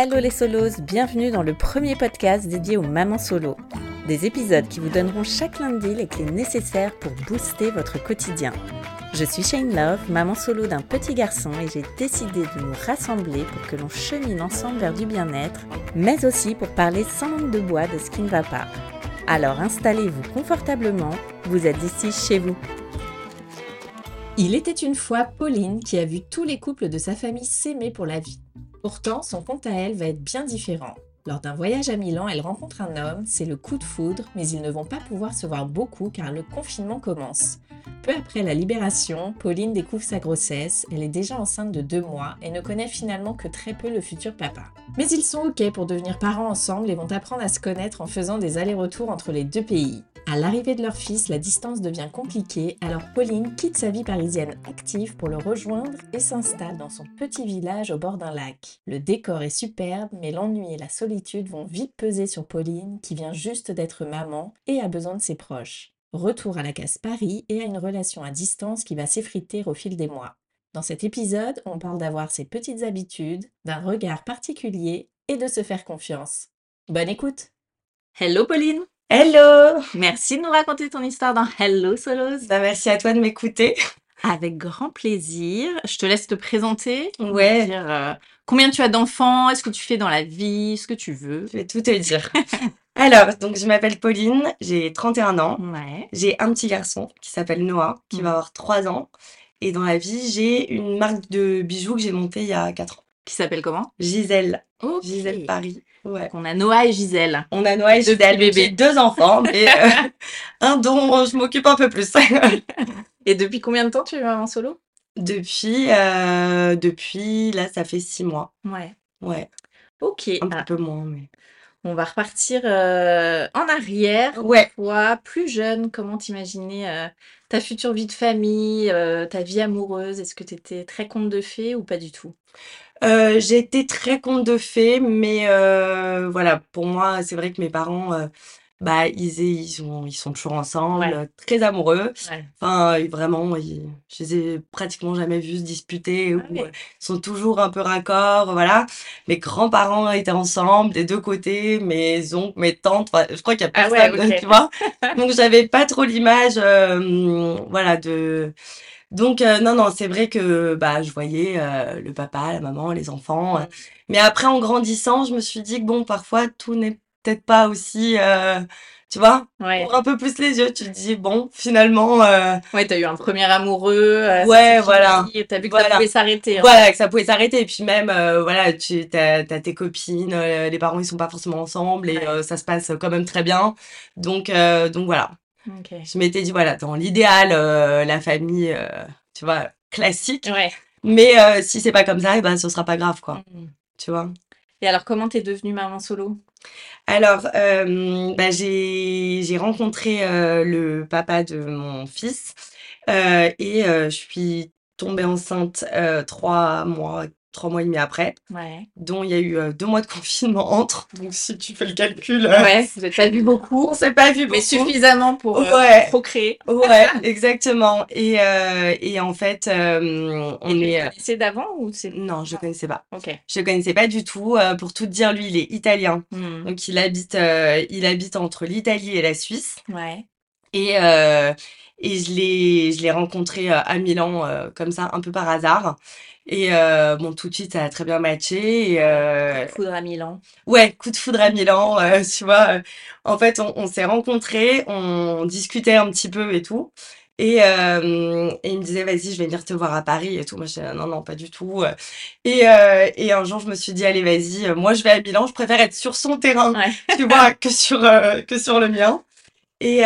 Hello les solos, bienvenue dans le premier podcast dédié aux mamans solo. Des épisodes qui vous donneront chaque lundi les clés nécessaires pour booster votre quotidien. Je suis Shane Love, maman solo d'un petit garçon et j'ai décidé de nous rassembler pour que l'on chemine ensemble vers du bien-être, mais aussi pour parler sans langue de bois de ce qui ne va pas. Alors installez-vous confortablement, vous êtes ici chez vous. Il était une fois Pauline qui a vu tous les couples de sa famille s'aimer pour la vie. Pourtant, son compte à elle va être bien différent. Lors d'un voyage à Milan, elle rencontre un homme, c'est le coup de foudre, mais ils ne vont pas pouvoir se voir beaucoup car le confinement commence. Peu après la libération, Pauline découvre sa grossesse, elle est déjà enceinte de deux mois et ne connaît finalement que très peu le futur papa. Mais ils sont ok pour devenir parents ensemble et vont apprendre à se connaître en faisant des allers-retours entre les deux pays. À l'arrivée de leur fils, la distance devient compliquée, alors Pauline quitte sa vie parisienne active pour le rejoindre et s'installe dans son petit village au bord d'un lac. Le décor est superbe, mais l'ennui et la solitude vont vite peser sur Pauline, qui vient juste d'être maman et a besoin de ses proches. Retour à la case Paris et à une relation à distance qui va s'effriter au fil des mois. Dans cet épisode, on parle d'avoir ses petites habitudes, d'un regard particulier et de se faire confiance. Bonne écoute Hello Pauline Hello Merci de nous raconter ton histoire dans Hello Solos. Bah, merci à toi de m'écouter. Avec grand plaisir. Je te laisse te présenter. Ouais. Dire, euh, combien tu as d'enfants Est-ce que tu fais dans la vie Ce que tu veux. Je vais tout te dire. Alors, donc je m'appelle Pauline, j'ai 31 ans. Ouais. J'ai un petit garçon qui s'appelle Noah, qui va avoir 3 ans. Et dans la vie, j'ai une marque de bijoux que j'ai montée il y a 4 ans. Qui s'appelle comment? Gisèle. Gisèle Paris. Ouais. On a Noah et Gisèle. On a Noah et Deux Gisèle. J'ai deux enfants, mais euh, un dont je m'occupe un peu plus. Et depuis combien de temps tu es en solo? Depuis, euh, depuis, là, ça fait 6 mois. Ouais. Ouais, Ok. un Alors, peu moins, mais... on va repartir euh, en arrière. Ouais. Toi, plus jeune, comment t'imaginais euh, ta future vie de famille, euh, ta vie amoureuse? Est-ce que tu étais très conte de fées ou pas du tout? Euh, j'ai été très conte de fées, mais euh, voilà, pour moi, c'est vrai que mes parents, euh, bah, ils, ils sont, ils sont toujours ensemble, Ouais. euh, très amoureux. Ouais. Enfin, vraiment, ils- je les ai pratiquement jamais vus se disputer ou Ah ouais. ils sont toujours un peu raccords, voilà. Mes grands-parents étaient ensemble des deux côtés, mes oncles, mes tantes, enfin, je crois qu'il y a Ah ouais, personne, ok. tu vois. Donc, j'avais pas trop l'image, euh, voilà, de... Donc, euh, non, non, c'est vrai que bah, je voyais euh, le papa, la maman, les enfants. euh. Mais après, en grandissant, je me suis dit que bon, parfois, tout n'est peut-être pas aussi, euh, tu vois, Ouais. ouvre un peu plus les yeux. Tu te dis, bon, finalement, euh, Ouais, t'as eu un premier amoureux. euh, ça Ouais, s'est voilà. T'as vu que ça Voilà. pouvait s'arrêter. hein. voilà, que ça pouvait s'arrêter. Et puis même, euh, voilà, tu t'as, t'as tes copines, euh, les parents, ils sont pas forcément ensemble et Ouais. euh, ça se passe quand même très bien. Donc, euh, donc voilà. Je m'étais dit, voilà, dans l'idéal, euh, la famille, euh, tu vois, classique. Ouais. Mais euh, si c'est pas comme ça, eh ben, ce sera pas grave, quoi. Mm. Tu vois. Et alors, comment t'es devenue maman solo? Alors, euh, bah, j'ai j'ai rencontré le papa de mon fils et je suis tombée enceinte trois mois, trois mois et demi après, Ouais. dont il y a eu euh, deux mois de confinement entre. Donc, si tu fais le calcul, euh, Ouais, vous n'êtes pas vu beaucoup, on s'est pas vu mais beaucoup. suffisamment pour euh, Ouais. procréer. Ouais, exactement. Et, euh, et en fait, euh, on Et est. tu connaissais d'avant ou c'est Non, je connaissais pas. Ok. Je connaissais pas du tout. Pour tout te dire, lui, il est italien. Hmm. Donc, il habite, il habite entre l'Italie et la Suisse. Ouais. Et, et je l'ai, je l'ai rencontré euh, à Milan, euh, comme ça, un peu par hasard. Et euh, bon, tout de suite, ça a très bien matché. Et, euh, Foudre à Milan. ouais, coup de foudre à Milan, euh, tu vois. En fait, on, on s'est rencontrés, on discutait un petit peu et tout. Et, euh, et il me disait, vas-y, je vais venir te voir à Paris et tout. Moi, je disais, non, non, pas du tout. Et, euh, et un jour, je me suis dit, allez, vas-y, moi, je vais à Milan, je préfère être sur son terrain, Ouais. tu vois, que sur, euh, que sur le mien. Et,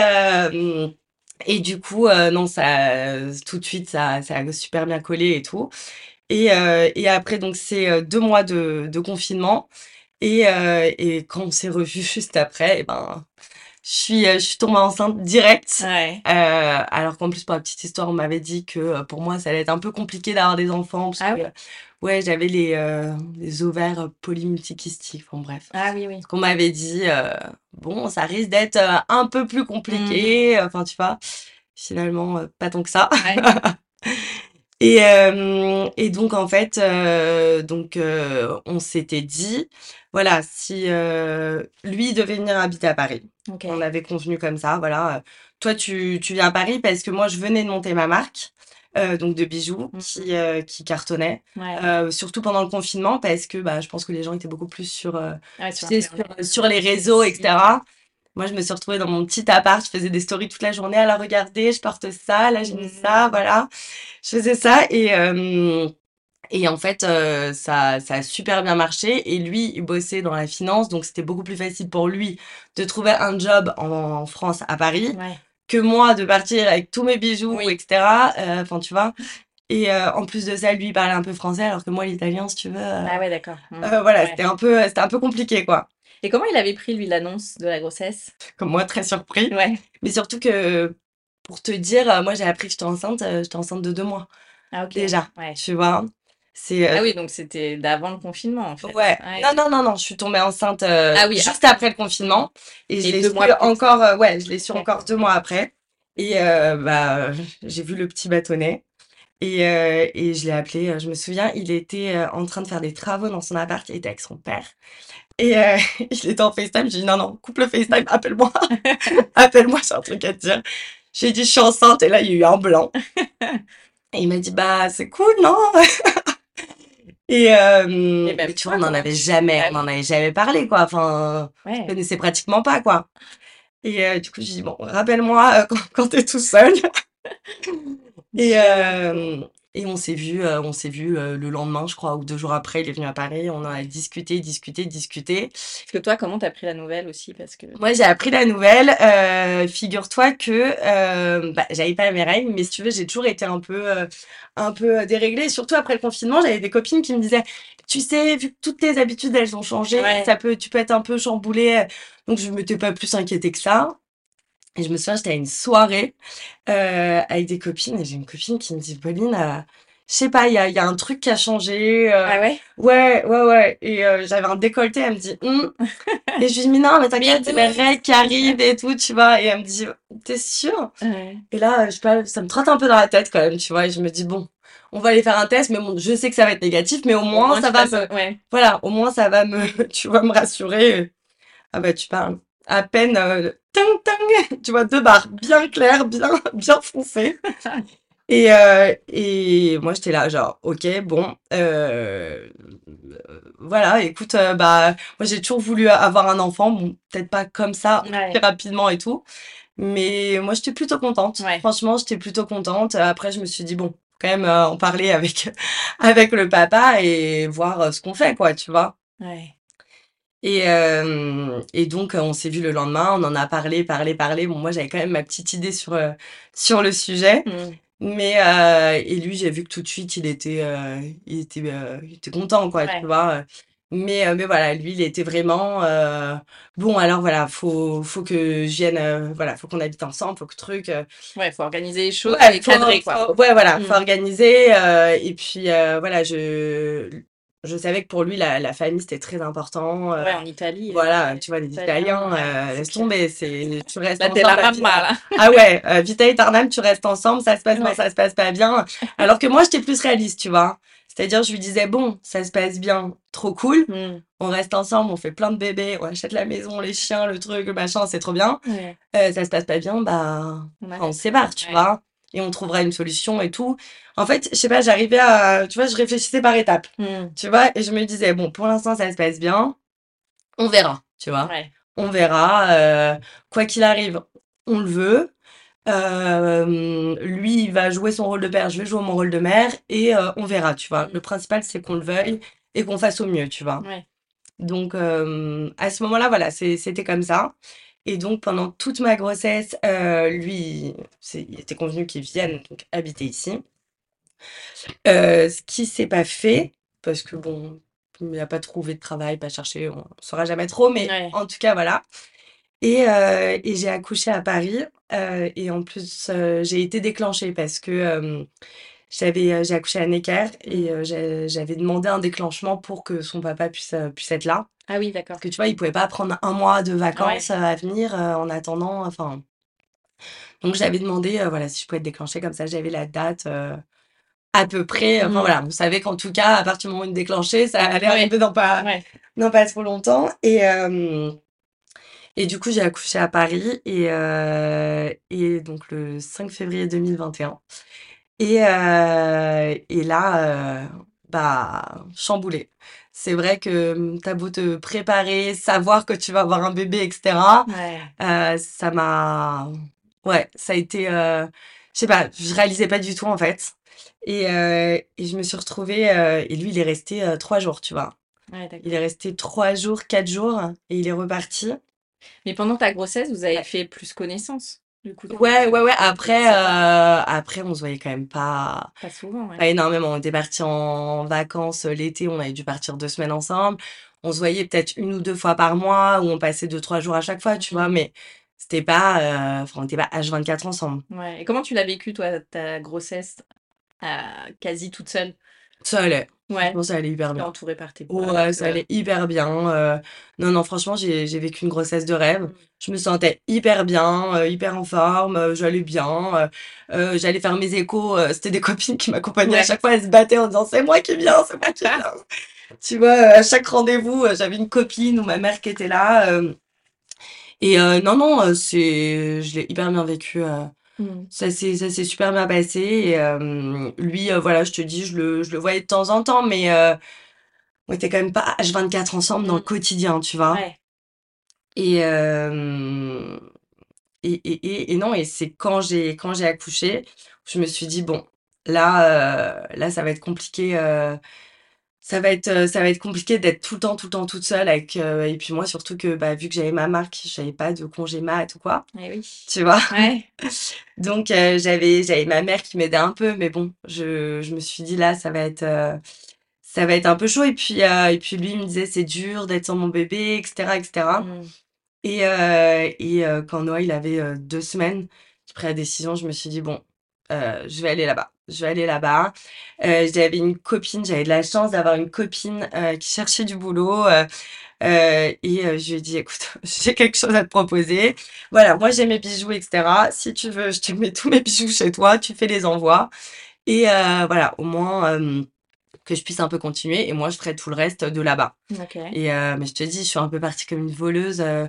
et du coup, euh, non, ça, tout de suite, ça, ça a super bien collé et tout. Et, euh, et après, donc, c'est euh, deux mois de, de confinement. Et, euh, et quand on s'est revus juste après, eh ben, je suis, euh, je suis tombée enceinte direct. Ouais. Euh, alors qu'en plus, pour la petite histoire, on m'avait dit que euh, pour moi, ça allait être un peu compliqué d'avoir des enfants. Parce Ah que, oui? Euh, ouais, j'avais les, euh, les ovaires polymultikystiques. Enfin bref. Ah oui, oui. Qu'on m'avait dit, euh, bon, ça risque d'être euh, un peu plus Mmh. compliqué. Enfin, tu vois, finalement, euh, pas tant que ça. Ouais. Et, euh, et donc, en fait, euh, donc, euh, on s'était dit, voilà, si euh, lui devait venir habiter à Paris, Ok. on avait convenu comme ça, voilà, euh, toi, tu, tu viens à Paris parce que moi, je venais de monter ma marque, euh, donc de bijoux, Mhm. qui, euh, qui cartonnait, Ouais. euh, surtout pendant le confinement, parce que bah, je pense que les gens étaient beaucoup plus sur, euh, Ouais, sur sais, sur, Internet. sur les réseaux, etc. Moi, je me suis retrouvée dans mon petit appart, je faisais des stories toute la journée à la regarder, je porte ça, là, j'ai mis ça, Mhm. voilà. Je faisais ça et, et en fait, euh, ça, ça a super bien marché. Et lui, il bossait dans la finance, donc c'était beaucoup plus facile pour lui de trouver un job en, en France, à Paris, Ouais. Que moi de partir avec tous mes bijoux, Oui. etc. Euh, Enfin, tu vois. Et euh, en plus de ça, lui, il parlait un peu français, alors que moi, l'italien, si tu veux, euh, Ah ouais, d'accord. Mmh. voilà, Ouais. c'était un peu, c'était un peu compliqué, quoi. Et comment il avait pris, lui, l'annonce de la grossesse? Comme moi, très surpris. Ouais. Mais surtout que, pour te dire, moi, j'ai appris que j'étais enceinte, j'étais enceinte de deux mois, Ah ok. déjà, Ouais. tu vois. C'est, euh, Ah oui, donc c'était d'avant le confinement, en fait. Ouais. Non, non, non, non, je suis tombée enceinte euh, Ah oui, juste après le confinement. Et je Et l'ai deux su encore, euh, ouais, je l'ai su encore deux mois après. Et bah, j'ai vu le petit bâtonnet. Et, et je l'ai appelé, je me souviens, il était en train de faire des travaux dans son appart, il était avec son père. Et il était en FaceTime, j'ai dit non, non, coupe le FaceTime, appelle-moi. appelle-moi, j'ai un truc à te dire. J'ai dit je suis enceinte et là il y a eu un blanc. Et il m'a dit bah c'est cool, non? Et, euh, Et ben, tu vois, on n'en avait jamais, on n'en avait jamais parlé, quoi. Enfin, je Ouais. connaissais pratiquement pas, quoi. Et euh, du coup, j'ai dit, bon, rappelle-moi euh, quand, quand t'es tout seul. Et, et on s'est vu, euh, on s'est vu euh, le lendemain, je crois, ou deux jours après, il est venu à Paris. On en a discuté, discuté, discuté. Parce que toi, comment t'as pris la nouvelle aussi? Parce que... Moi, j'ai appris la nouvelle. euh, figure-toi que euh, bah, j'avais pas mes règles, mais si tu veux, j'ai toujours été un peu, euh, un peu euh, déréglée. Surtout après le confinement, j'avais des copines qui me disaient, tu sais, vu que toutes tes habitudes elles ont changé, Ouais. ça peut, tu peux être un peu chamboulée. Donc je m'étais pas plus inquiétée que ça. Et je me souviens, j'étais à une soirée euh, avec des copines et j'ai une copine qui me dit, Pauline, euh, je sais pas, il y a, y a un truc qui a changé. euh, Ah ouais? Ouais, ouais, ouais. Et euh, j'avais un décolleté, elle me dit, Hum. Et je lui dis, mais non, mais t'inquiète, c'est mes règles qui arrivent et tout, tu vois. Et elle me dit, t'es sûre? Ouais. Et là, je sais pas, ça me trotte un peu dans la tête quand même, tu vois. Et je me dis, bon, on va aller faire un test, mais bon, je sais que ça va être négatif, mais au moins, ça va me, Ouais. voilà, au moins, ça va me, tu vas me rassurer. Ah bah, tu parles à peine, euh, tang, tang, tu vois, deux barres bien claires, bien, bien foncées. Et, euh, et moi, j'étais là, genre, ok, bon, euh, voilà, écoute, bah, moi, j'ai toujours voulu avoir un enfant, bon, peut-être pas comme ça, Ouais. très rapidement et tout, mais moi, j'étais plutôt contente. Ouais. Franchement, j'étais plutôt contente. Après, je me suis dit, bon, quand même, en parler avec, avec le papa et voir ce qu'on fait, quoi, tu vois. Ouais. Et, euh, et donc, euh, on s'est vu le lendemain, on en a parlé, parlé, parlé. Bon, moi, j'avais quand même ma petite idée sur, euh, sur le sujet. Mmh. Mais, euh, et lui, j'ai vu que tout de suite, il était, euh, il était, euh, il était content, quoi, Ouais. tu vois. Mais, euh, mais voilà, lui, il était vraiment, euh, bon, alors voilà, faut, faut que je vienne, euh, voilà, faut qu'on habite ensemble, faut que truc, Ouais, faut organiser les choses Ouais, faut- cadrer, quoi. faut- ouais, voilà, faut Mm. organiser. euh, et puis, euh, voilà, je, je savais que pour lui, la, la famille, c'était très important. euh, Ouais, en Italie. euh, voilà, tu vois, les Italien, Italiens, euh, c'est laisse tomber, c'est, tu restes Là, t'es la ensemble. vie- maman, là. Ah ouais, euh, Vita Aeternam, tu restes ensemble, ça se passe bien, ça se passe pas bien. Alors que moi, j'étais plus réaliste, tu vois. C'est-à-dire, je lui disais, bon, ça se passe bien, trop cool. Mmh. On reste ensemble, on fait plein de bébés, on achète la maison, les chiens, le truc, le machin, c'est trop bien. Ouais. Euh, ça se passe pas bien, bah, On se sépare, tu vois. Et on trouvera une solution et tout. En fait, je sais pas, j'arrivais à, tu vois, je réfléchissais par étapes, Mmh. tu vois, et je me disais, bon, pour l'instant, ça se passe bien. On verra, tu vois. Ouais. On verra. euh, quoi qu'il arrive, on le veut. Euh, lui, il va jouer son rôle de père, je vais jouer mon rôle de mère, et euh, on verra, tu vois. Mm. Le principal, c'est qu'on le veuille et qu'on fasse au mieux, tu vois. Ouais. Donc, à ce moment-là, voilà, c'était comme ça. Et donc, pendant toute ma grossesse, euh, lui, il était convenu qu'il vienne donc, habiter ici. Euh, ce qui s'est pas fait, parce que bon, il n'a pas trouvé de travail, pas cherché, on ne saura jamais trop, mais Ouais. en tout cas, voilà. Et, euh, et j'ai accouché à Paris. et en plus, j'ai été déclenchée parce que j'avais, euh, j'ai accouché à Necker et euh, j'avais demandé un déclenchement pour que son papa puisse, euh, puisse être là. Ah oui, d'accord. Parce que tu vois, il pouvait pas prendre un mois de vacances à venir en attendant. Enfin, donc j'avais demandé, euh, voilà, si je pouvais être déclenchée comme ça, j'avais la date euh, à peu près. Enfin Mhm. voilà, on savait qu'en tout cas, à partir du moment où il déclenchait, ça allait Ouais. arriver dans pas, Ouais. non, pas trop longtemps. Et, euh, et du coup, j'ai accouché à Paris et, euh, et donc le 5 février 2021. Et, euh, et là, euh, bah, chamboulé. C'est vrai que hum, t'as beau te préparer, savoir que tu vas avoir un bébé, etc. Ouais. euh, ça m'a... Ouais, ça a été... euh, Je sais pas, je réalisais pas du tout en fait. Et, euh, et je me suis retrouvée... euh, Et lui, il est resté euh, trois jours, tu vois. Ouais, d'accord. Il est resté trois jours, quatre jours, et il est reparti. Mais pendant ta grossesse, vous avez fait plus connaissance, du coup. Ouais, ouais, ouais. Après, euh, après, on se voyait quand même pas, Pas souvent, ouais. pas énormément. On était partis en vacances euh, l'été, on avait dû partir deux semaines ensemble. On se voyait peut-être une ou deux fois par mois, où on passait deux, trois jours à chaque fois, tu vois, mais c'était pas, euh, enfin, on était pas H24 ensemble. Ouais. Et comment tu l'as vécu, toi, ta grossesse, euh, quasi toute seule? Allait. Ouais. Ça allait hyper bien. entourée par tes Ouais, ça allait hyper bien. euh, Non, non, franchement, j'ai, j'ai vécu une grossesse de rêve. Mm. Je me sentais hyper bien, euh, hyper en forme, euh, j'allais bien. euh, euh, j'allais faire mes échos. euh, c'était des copines qui m'accompagnaient à Ouais. chaque fois. Elles se battaient en disant c'est moi qui viens, c'est moi qui viens. Tu vois, euh, à chaque rendez-vous, euh, j'avais une copine ou ma mère qui était là. euh, et euh, non, non, euh, c'est, je l'ai hyper bien vécu. euh, Mm. ça s'est, super bien passé. Et euh, lui, euh, voilà, je te dis, je le, je le voyais de temps en temps, mais euh, on était quand même pas H24 ensemble dans le Mm. quotidien, tu vois. Ouais. Et, et, et, et, non, et c'est quand j'ai, quand j'ai accouché, je me suis dit, bon, là, là, ça va être compliqué. Ça va être, euh, ça va être compliqué d'être tout le temps, tout le temps toute seule avec, euh, et puis moi, surtout que, bah, vu que j'avais ma marque, j'avais pas de congé mat ou quoi, Eh oui. tu vois. Ouais. Donc, euh, j'avais, j'avais ma mère qui m'aidait un peu, mais bon, je, je me suis dit, là, ça va être, euh, ça va être un peu chaud. Et puis, et puis lui, il me disait, c'est dur d'être sans mon bébé, etc., etc. Mm. Et, et euh, quand Noah, il avait deux semaines, j'ai pris la décision, je me suis dit, bon, je vais aller là-bas. Je vais aller là-bas. Euh, j'avais une copine, j'avais de la chance d'avoir une copine euh, qui cherchait du boulot. euh, et je lui ai dit, écoute, j'ai quelque chose à te proposer. Voilà, moi j'ai mes bijoux, etc. Si tu veux, je te mets tous mes bijoux chez toi, tu fais les envois. Et voilà, au moins que je puisse un peu continuer. Et moi, je ferai tout le reste de là-bas. Et euh, mais je te dis, je suis un peu partie comme une voleuse, euh,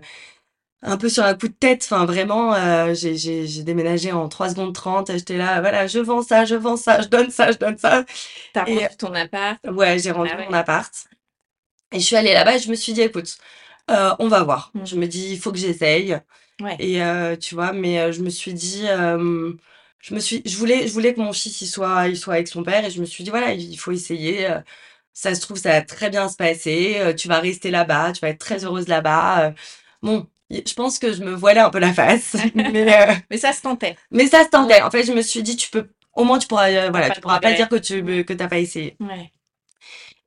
un peu sur un coup de tête. Enfin, vraiment, euh, j'ai, déménagé en 3 secondes 30. J'étais là, voilà, je vends ça, je vends ça, je donne ça, je donne ça. T'as rendu ton appart. Ouais, j'ai rendu Ah ouais. mon appart. Et je suis allée là-bas et je me suis dit, écoute, euh, on va voir. Mm. Je me dis, il faut que j'essaye. Ouais. Et euh, tu vois, mais euh, je me suis dit, je me suis, je voulais, je voulais que mon fils il soit, il soit avec son père et je me suis dit voilà, il faut essayer. ça se trouve, ça va très bien se passer. tu vas rester là-bas, tu vas être très heureuse là-bas. bon, je pense que je me voilais un peu la face, mais euh, Mais ça se tentait. mais ça se tentait. En fait, je me suis dit tu peux, au moins tu pourras, euh, voilà, tu pourras pas dire que tu que t'as pas essayé. Ouais.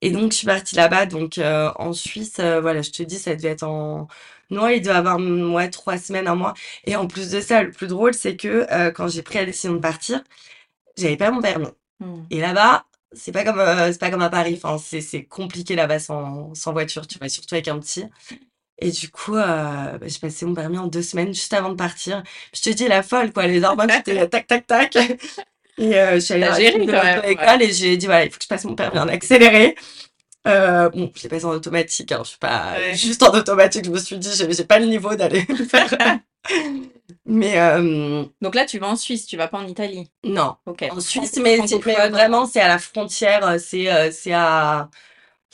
Et donc, je suis partie là-bas, donc euh, en Suisse, voilà, je te dis, ça devait être en... Noah, il doit avoir, mm, ouais, trois semaines, un mois. Et en plus de ça, le plus drôle, c'est que quand j'ai pris la décision de partir, j'avais pas mon permis. Mm. Et là-bas, c'est pas comme, c'est pas comme à Paris, enfin, c'est, c'est compliqué là-bas sans, sans voiture, tu vois, surtout avec un petit. Et du coup, euh, bah, j'ai passé mon permis en deux semaines, juste avant de partir. Je te dis, la folle, quoi, les hormones, j'étais là, tac, tac, tac. Et euh, je suis allée quand même, l'auto-école et j'ai dit, voilà, il faut que je passe mon permis en accéléré. Euh, bon, je l'ai passé en automatique, hein, je suis pas Ouais. juste en automatique, je me suis dit, j'ai pas le niveau d'aller le faire. Mais euh, Donc là, tu vas en Suisse, tu vas pas en Italie. non, Ok. en Suisse, mais, mais vraiment, c'est à la frontière, euh, c'est euh, c'est à,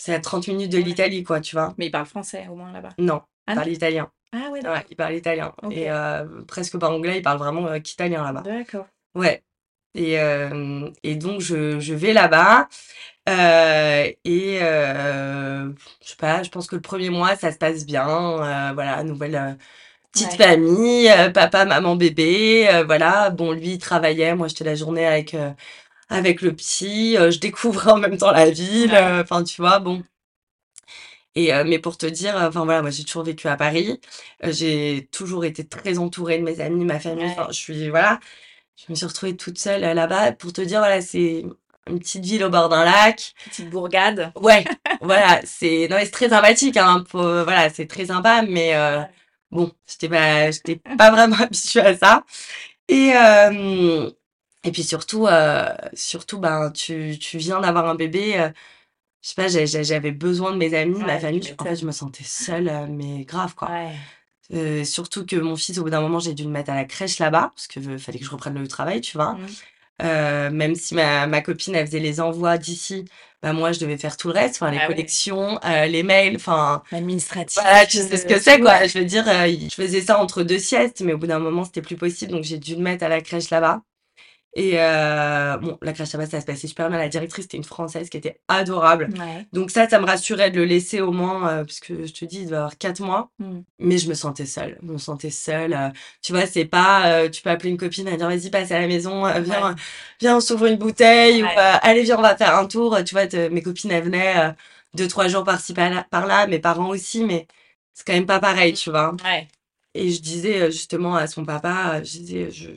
c'est à 30 minutes de Ouais. l'Italie, quoi, tu vois. Mais ils parlent français au moins là-bas. Non, Ah il non parle italien. Ah ouais, Ouais, il parle italien. Et euh, presque pas anglais, il parle vraiment euh, qu'italien là-bas. D'accord. Ouais. Et, euh, et donc, je, je vais là-bas. euh, et je sais pas, je pense que le premier mois, ça se passe bien. voilà, nouvelle petite Ouais. famille, papa, maman, bébé. voilà, bon, lui, il travaillait. Moi, j'étais la journée avec, avec le petit. euh, je découvrais en même temps la ville. Euh, Enfin, tu vois, bon. Et euh, mais pour te dire, euh, enfin voilà, moi j'ai toujours vécu à Paris. Euh, j'ai toujours été très entourée de mes amis, ma famille. Enfin, je suis voilà, je me suis retrouvée toute seule euh, là-bas. Pour te dire, voilà, c'est une petite ville au bord d'un lac. Petite bourgade. Ouais, voilà, c'est non mais c'est très sympathique, hein. pour- voilà, c'est très sympa, mais euh, bon, j'étais pas, j'étais pas vraiment habituée à ça. Et euh, et puis surtout, euh, surtout, ben tu tu viens d'avoir un bébé. euh, je sais pas, j'avais besoin de mes amis, ma Ouais, famille. tu En fait, je me sentais seule, euh, mais grave, quoi. Ouais. Euh, surtout que mon fils, au bout d'un moment, j'ai dû le mettre à la crèche là-bas, parce que euh, fallait que je reprenne le travail, tu vois. Mhm. Euh, même si ma, ma copine, elle faisait les envois d'ici, bah moi, je devais faire tout le reste, enfin, les Ah ouais. connexions, euh, les mails, enfin, Administratif. voilà, tu sais ce que c'est, quoi. Je veux dire, euh, je faisais ça entre deux siestes, mais au bout d'un moment, c'était plus possible, donc j'ai dû le mettre à la crèche là-bas. Et euh, bon, la crèche là-bas, ça se passait super bien. La directrice, c'était une Française qui était adorable. Ouais. Donc ça, ça me rassurait de le laisser au moins, euh, parce que je te dis, il doit avoir quatre mois. Mm. Mais je me sentais seule. Je me sentais seule. euh, tu vois, c'est pas, euh, tu peux appeler une copine et dire, vas-y, passe à la maison, euh, viens, Ouais. viens, on s'ouvre une bouteille, ou Ouais. euh, allez, viens, on va faire un tour. Tu vois, te- mes copines, elles venaient euh, deux, trois jours par-ci, par-là, mes parents aussi, mais c'est quand même pas pareil, tu vois. Ouais. Et je disais justement à son papa, je disais, je...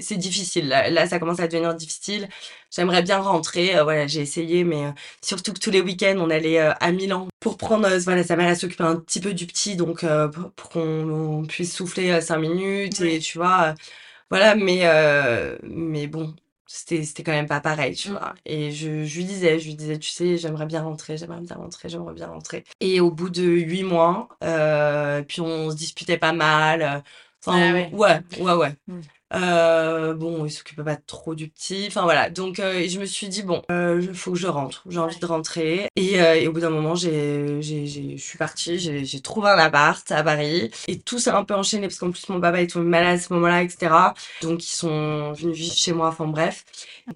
c'est difficile. Là, là, ça commence à devenir difficile. J'aimerais bien rentrer. euh, voilà, j'ai essayé, mais euh, surtout que tous les week-ends, on allait euh, à Milan pour prendre. voilà, sa mère, s'occupait un petit peu du petit, donc pour pour qu'on on puisse souffler cinq minutes et tu vois, voilà. Mais mais bon, c'était c'était quand même pas pareil, tu Mm. vois. Et je, je lui disais, je lui disais, tu sais, j'aimerais bien rentrer, j'aimerais bien rentrer, j'aimerais bien rentrer. Et au bout de huit mois, puis on se disputait pas mal. Enfin, Ah ouais. ouais, ouais, ouais. Euh, bon, il s'occupait pas trop du petit. Enfin voilà. Donc euh, je me suis dit bon, euh, il faut que je rentre. J'ai envie de rentrer. Et, euh, et au bout d'un moment, j'ai, j'ai, je suis partie. J'ai, j'ai trouvé un appart à Paris. Et tout s'est un peu enchaîné parce qu'en plus mon papa est tombé malade à ce moment-là, etc. Donc ils sont venus vivre chez moi. Enfin bref,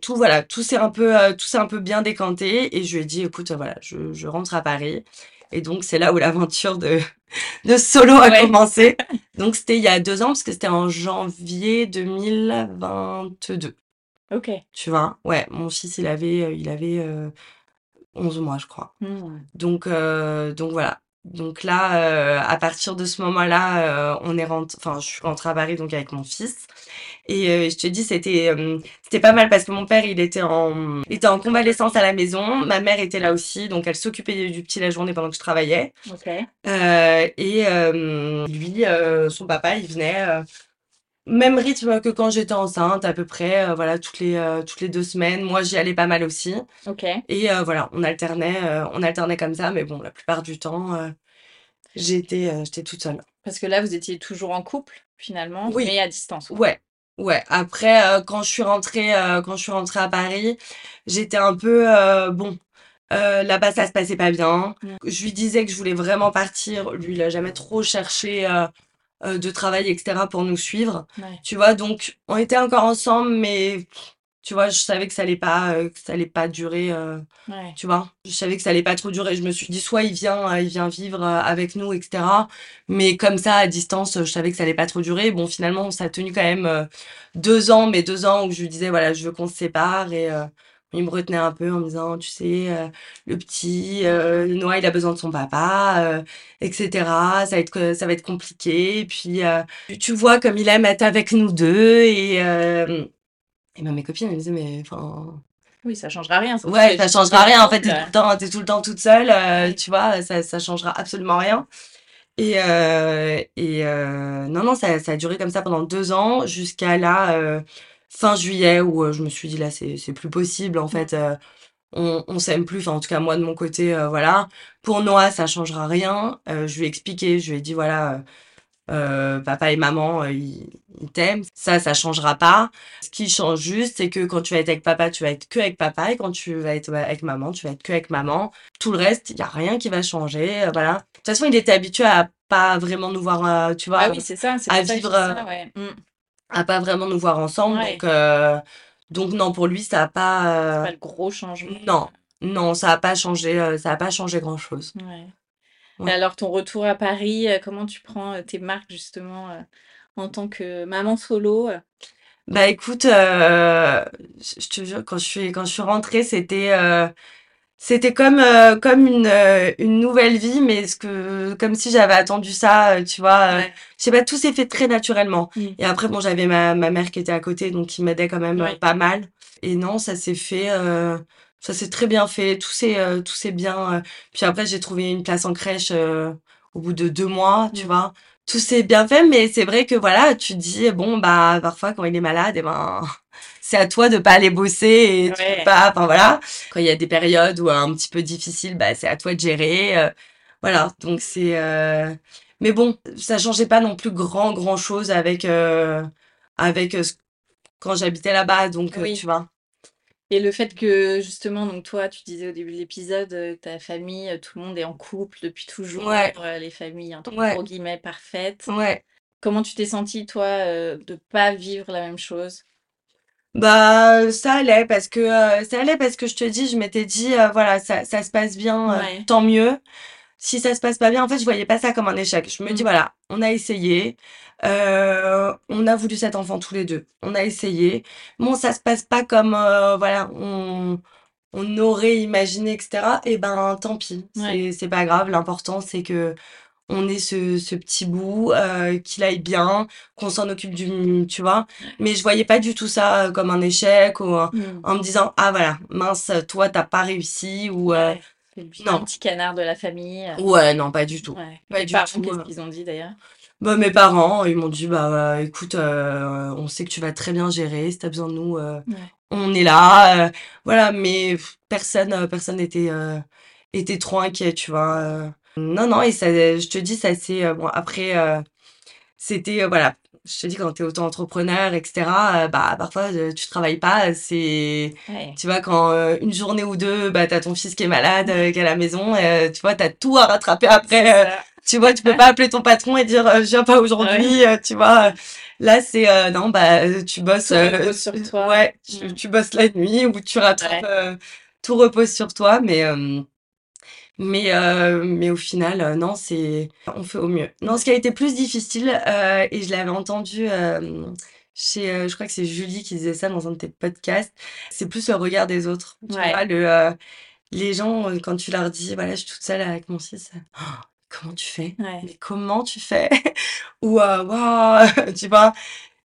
tout voilà, tout s'est un peu, euh, tout s'est un peu bien décanté. Et je lui ai dit écoute, euh, voilà, je, je rentre à Paris. Et donc c'est là où l'aventure de de solo a Ouais. commencé. Donc c'était il y a deux ans parce que c'était en janvier 2022. Ok. Tu vois, ouais, mon fils il avait euh, il avait euh, 11 mois je crois. Mm. Donc euh, donc voilà. Donc là, euh, à partir de ce moment-là, euh, on est rentré, enfin, je suis rentrée à Paris donc avec mon fils. Et euh, je te dis, c'était euh, c'était pas mal parce que mon père, il était en il était en convalescence à la maison. Ma mère était là aussi, donc elle s'occupait du petit la journée pendant que je travaillais. Ok. Euh, et euh, lui, euh, son papa, il venait euh, même rythme que quand j'étais enceinte, à peu près, euh, voilà, toutes les euh, toutes les deux semaines. Moi, j'y allais pas mal aussi. Ok. Et euh, voilà, on alternait, on alternait comme ça, mais bon, la plupart du temps, j'étais j'étais toute seule. Parce que là, vous étiez toujours en couple, finalement, Oui. mais à distance. quoi. Ouais, ouais. Après, euh, quand je suis rentrée, euh, quand je suis rentrée à Paris, j'étais un peu euh, bon. là-bas, ça se passait pas bien. Je lui disais que je voulais vraiment partir. Lui, il a jamais trop cherché euh, de travail, etc., pour nous suivre. Ouais. Tu vois, donc on était encore ensemble, mais tu vois, je savais que ça allait pas, euh, que ça allait pas durer. euh, Ouais. tu vois, je savais que ça allait pas trop durer. Je me suis dit, soit il vient, il vient vivre avec nous, etc. Mais comme ça, à distance, je savais que ça allait pas trop durer. Bon, finalement, ça a tenu quand même deux ans, mais deux ans où je lui disais, voilà, je veux qu'on se sépare. Et il me retenait un peu en me disant, tu sais, euh, le petit, euh, Noah, il a besoin de son papa, euh, etc. Ça va être, ça va être compliqué. Et puis, tu- vois comme il aime être avec nous deux. Et, et ben, mes copines, elles me disaient, mais enfin. Oui, ça changera rien. Ouais, ça changera rien. En fait, t'es tout le temps, t'es tout le temps toute seule. euh, tu vois, ça, ça changera absolument rien. Et, euh, et euh, non, non, ça, ça a duré comme ça pendant deux ans jusqu'à là, fin juillet où je me suis dit là c'est plus possible en fait on, on s'aime plus enfin en tout cas moi de mon côté voilà pour Noah ça changera rien je lui ai expliqué je lui ai dit voilà euh, papa et maman, euh, ils, t'aiment. Ça, ça changera pas. Ce qui change juste, c'est que quand tu vas être avec papa, tu vas être que avec papa, et quand tu vas être avec maman, tu vas être que avec maman. Tout le reste, il y a rien qui va changer. Euh, voilà. De toute façon, il était habitué à pas vraiment nous voir, tu vois, ah oui, ça, à vivre, ça, ouais. À pas vraiment nous voir ensemble. Donc, donc non, pour lui, ça a pas. pas le gros changement. Non, non, ça a pas changé. ça a pas changé grand chose. Ouais. Alors, ton retour à Paris, euh, comment tu prends euh, tes marques justement euh, en tant que maman solo Bah écoute, je te jure, quand je suis, quand je suis rentrée, c'était c'était comme, comme une, une nouvelle vie, mais ce que, comme si j'avais attendu ça, tu vois. je sais pas, tout s'est fait très naturellement. Mmh. Et après, bon, j'avais ma, ma mère qui était à côté, donc qui m'aidait quand même pas mal. Et non, ça s'est fait ça s'est très bien fait, tout s'est euh, tout s'est bien. Euh. Puis après, j'ai trouvé une place en crèche euh, au bout de deux mois, tu mmh. vois. Tout s'est bien fait, mais c'est vrai que voilà, tu dis bon bah parfois quand il est malade, et eh ben c'est à toi de pas aller bosser et tu peux pas. Enfin voilà, quand il y a des périodes où un petit peu difficiles, bah c'est à toi de gérer. voilà, donc c'est. Mais bon, ça changeait pas non plus grand grand chose avec avec quand j'habitais là-bas, donc tu vois. Et le fait que justement, donc toi, tu disais au début de l'épisode, euh, ta famille, euh, tout le monde est en couple depuis toujours, euh, les familles entre gros guillemets parfaites. Ouais. Comment tu t'es sentie toi de pas vivre la même chose? Bah ça allait parce que ça allait parce que je te dis, je m'étais dit voilà, ça, ça se passe bien, tant mieux. Si ça se passe pas bien, en fait, je voyais pas ça comme un échec. Je me dis mmh. voilà, on a essayé. Euh, on a voulu cet enfant tous les deux. On a essayé. Bon, ça se passe pas comme euh, voilà, on, on aurait imaginé, etc. Et eh ben, tant pis. C'est pas grave. L'important, c'est que on ait ce, ce petit bout, euh, qu'il aille bien, qu'on s'en occupe du, tu vois. Mais je voyais pas du tout ça comme un échec ou mmh. en me disant ah voilà mince toi t'as pas réussi ou non. un petit canard de la famille. Ouais non pas du tout. Pas du tout. Qu'est-ce qu'ils ont dit d'ailleurs? Bah, mes parents, ils m'ont dit, bah, écoute, euh, on sait que tu vas très bien gérer, si t'as besoin de nous, euh, on est là. Euh, voilà, mais personne, personne n'était était trop inquiet, tu vois. Non, non, et ça, je te dis, ça c'est, bon, après, c'était, voilà, je te dis, quand t'es auto-entrepreneur, etc., bah, parfois, tu travailles pas, c'est, tu vois, quand une journée ou deux, bah, t'as ton fils qui est malade, qui est à la maison, tu vois, t'as tout à rattraper après tu vois, tu peux pas appeler ton patron et dire euh, je viens pas aujourd'hui, euh, tu vois. Là, c'est euh, non, bah tu bosses. sur toi. Ouais, tu, tu, bosses la nuit ou tu rattrapes. tout repose sur toi, mais mais mais au final, non, c'est on fait au mieux. Non, ce qui a été plus difficile et je l'avais entendu. Chez, je crois que c'est Julie qui disait ça dans un de tes podcasts. C'est plus le regard des autres. Tu vois, le, les gens, quand tu leur dis, voilà, je suis toute seule avec mon fils, comment tu fais? Mais comment tu fais? Ou euh, tu vois,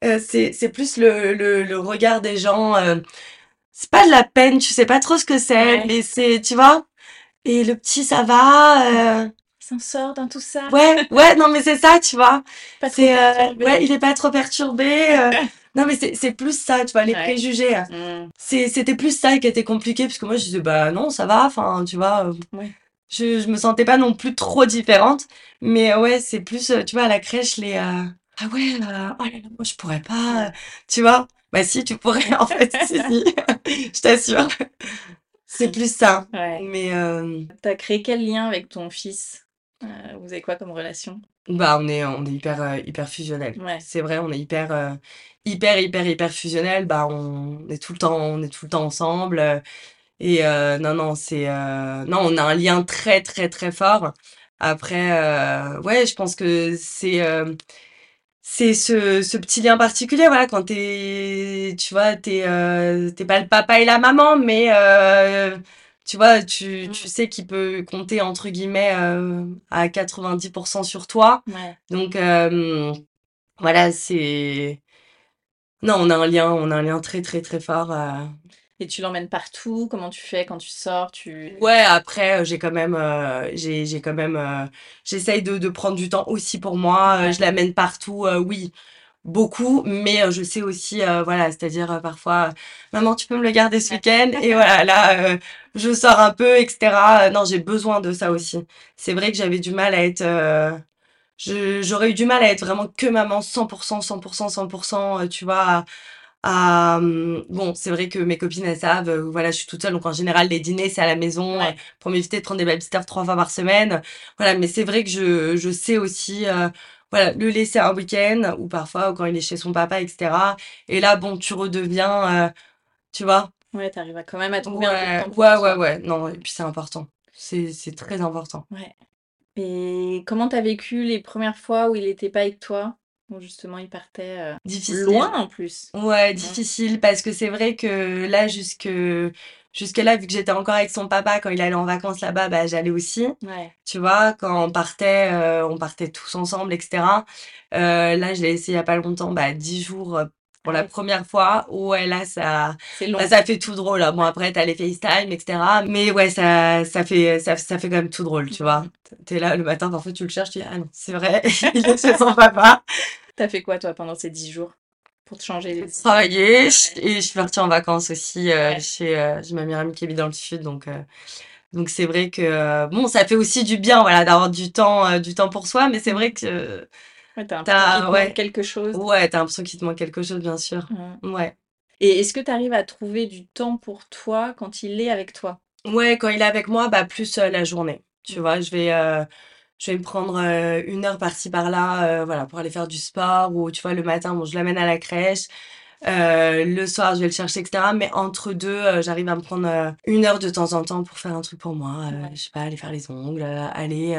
euh, c'est plus le, le, le regard des gens. Euh, c'est pas de la peine, tu sais pas trop ce que c'est, mais c'est, tu vois. Et le petit, ça va. Il s'en sort dans tout ça. Ouais, ouais, non mais c'est ça, tu vois. C'est ouais, il est pas trop perturbé. non mais c'est c'est plus ça, tu vois, les préjugés. Mmh. C'est c'était plus ça qui était compliqué parce que moi je disais bah non, ça va, enfin, tu vois. Ouais je, je me sentais pas non plus trop différente. Mais ouais, c'est plus, euh, tu vois, à la crèche, les, euh, ah ouais, euh, oh là là, moi je pourrais pas, tu vois. Bah si, tu pourrais, en fait, si, si, je t'assure. C'est plus ça. Ouais. Mais, euh... T'as créé quel lien avec ton fils? vous avez quoi comme relation? Bah, on est, on est hyper, hyper fusionnel. Ouais. C'est vrai, on est hyper, hyper, hyper, hyper fusionnel. Bah, on est tout le temps, on est tout le temps ensemble. Et euh, non, non, c'est euh, non, on a un lien très, très, très fort. Après, euh, ouais, je pense que c'est euh, c'est ce, ce petit lien particulier, voilà, quand t'es, tu vois, t'es euh, t'es pas le papa et la maman, mais tu vois, tu, mmh. tu sais qu'il peut compter entre guillemets à 90% sur toi. Ouais. Donc voilà, c'est non, on a un lien, on a un lien très, très, très fort. Et tu l'emmènes partout? Comment tu fais quand tu sors? Tu Ouais, après, j'ai quand même, j'ai j'ai quand même, j'essaye de de prendre du temps aussi pour moi, je l'amène partout, oui. beaucoup, mais je sais aussi, voilà, c'est-à-dire parfois, maman, tu peux me le garder ce week-end, et voilà, là, je sors un peu, etc. Non, j'ai besoin de ça aussi. C'est vrai que j'avais du mal à être, j'aurais eu du mal à être vraiment que maman 100%, 100%, 100%, tu vois, bon, c'est vrai que mes copines, elles savent, voilà, je suis toute seule, donc en général, les dîners, c'est à la maison, pour m'éviter de prendre des babysitters trois fois par semaine. Voilà, mais c'est vrai que je, je sais aussi, voilà, le laisser un week-end, ou parfois quand il est chez son papa, etc. Et là, bon, tu redeviens, tu vois? Ouais, t'arrives quand même à trouver un peu de temps Ouais, ouais, ouais, non, et puis c'est important. C'est, c'est très important. Ouais. Et comment t'as vécu les premières fois où il était pas avec toi? Où justement il partait euh, difficile. loin en plus. Ouais, difficile parce que c'est vrai que là jusque jusque là vu que j'étais encore avec son papa quand il allait en vacances là-bas, bah j'allais aussi. Ouais. Tu vois, quand on partait, euh, on partait tous ensemble, etc. Euh, là, je l'ai essayé il y a pas longtemps, bah dix jours pour la première fois. Ouais, là, ça, bah, ça fait tout drôle. Bon, après, t'as les FaceTime, etc. Mais ouais, ça, ça fait, ça, ça fait quand même tout drôle, tu vois. T'es là le matin, parfois tu le cherches, tu dis, ah non, c'est vrai, il est chez son papa. T'as fait quoi, toi, pendant ces dix jours? Pour te changer les... Travailler, et je suis partie en vacances aussi euh, chez, euh, j'ai ma meilleure amie qui habite dans le sud, donc, euh, donc c'est vrai que, bon, ça fait aussi du bien, voilà, d'avoir du temps, du temps pour soi, mais c'est vrai que, Ouais, t'as l'impression qu'il manque quelque chose. Ouais, t'as l'impression qu'il te manque quelque chose, bien sûr. Ouais. Et est-ce que tu arrives à trouver du temps pour toi quand il est avec toi? Ouais, quand il est avec moi, bah plus euh, la journée. Tu mmh. vois, je vais, euh, je vais me prendre euh, une heure par-ci par-là, voilà, pour aller faire du sport ou tu vois le matin, bon, je l'amène à la crèche. le soir, je vais le chercher, etc. Mais entre deux, j'arrive à me prendre une heure de temps en temps pour faire un truc pour moi. Je sais pas, aller faire les ongles, aller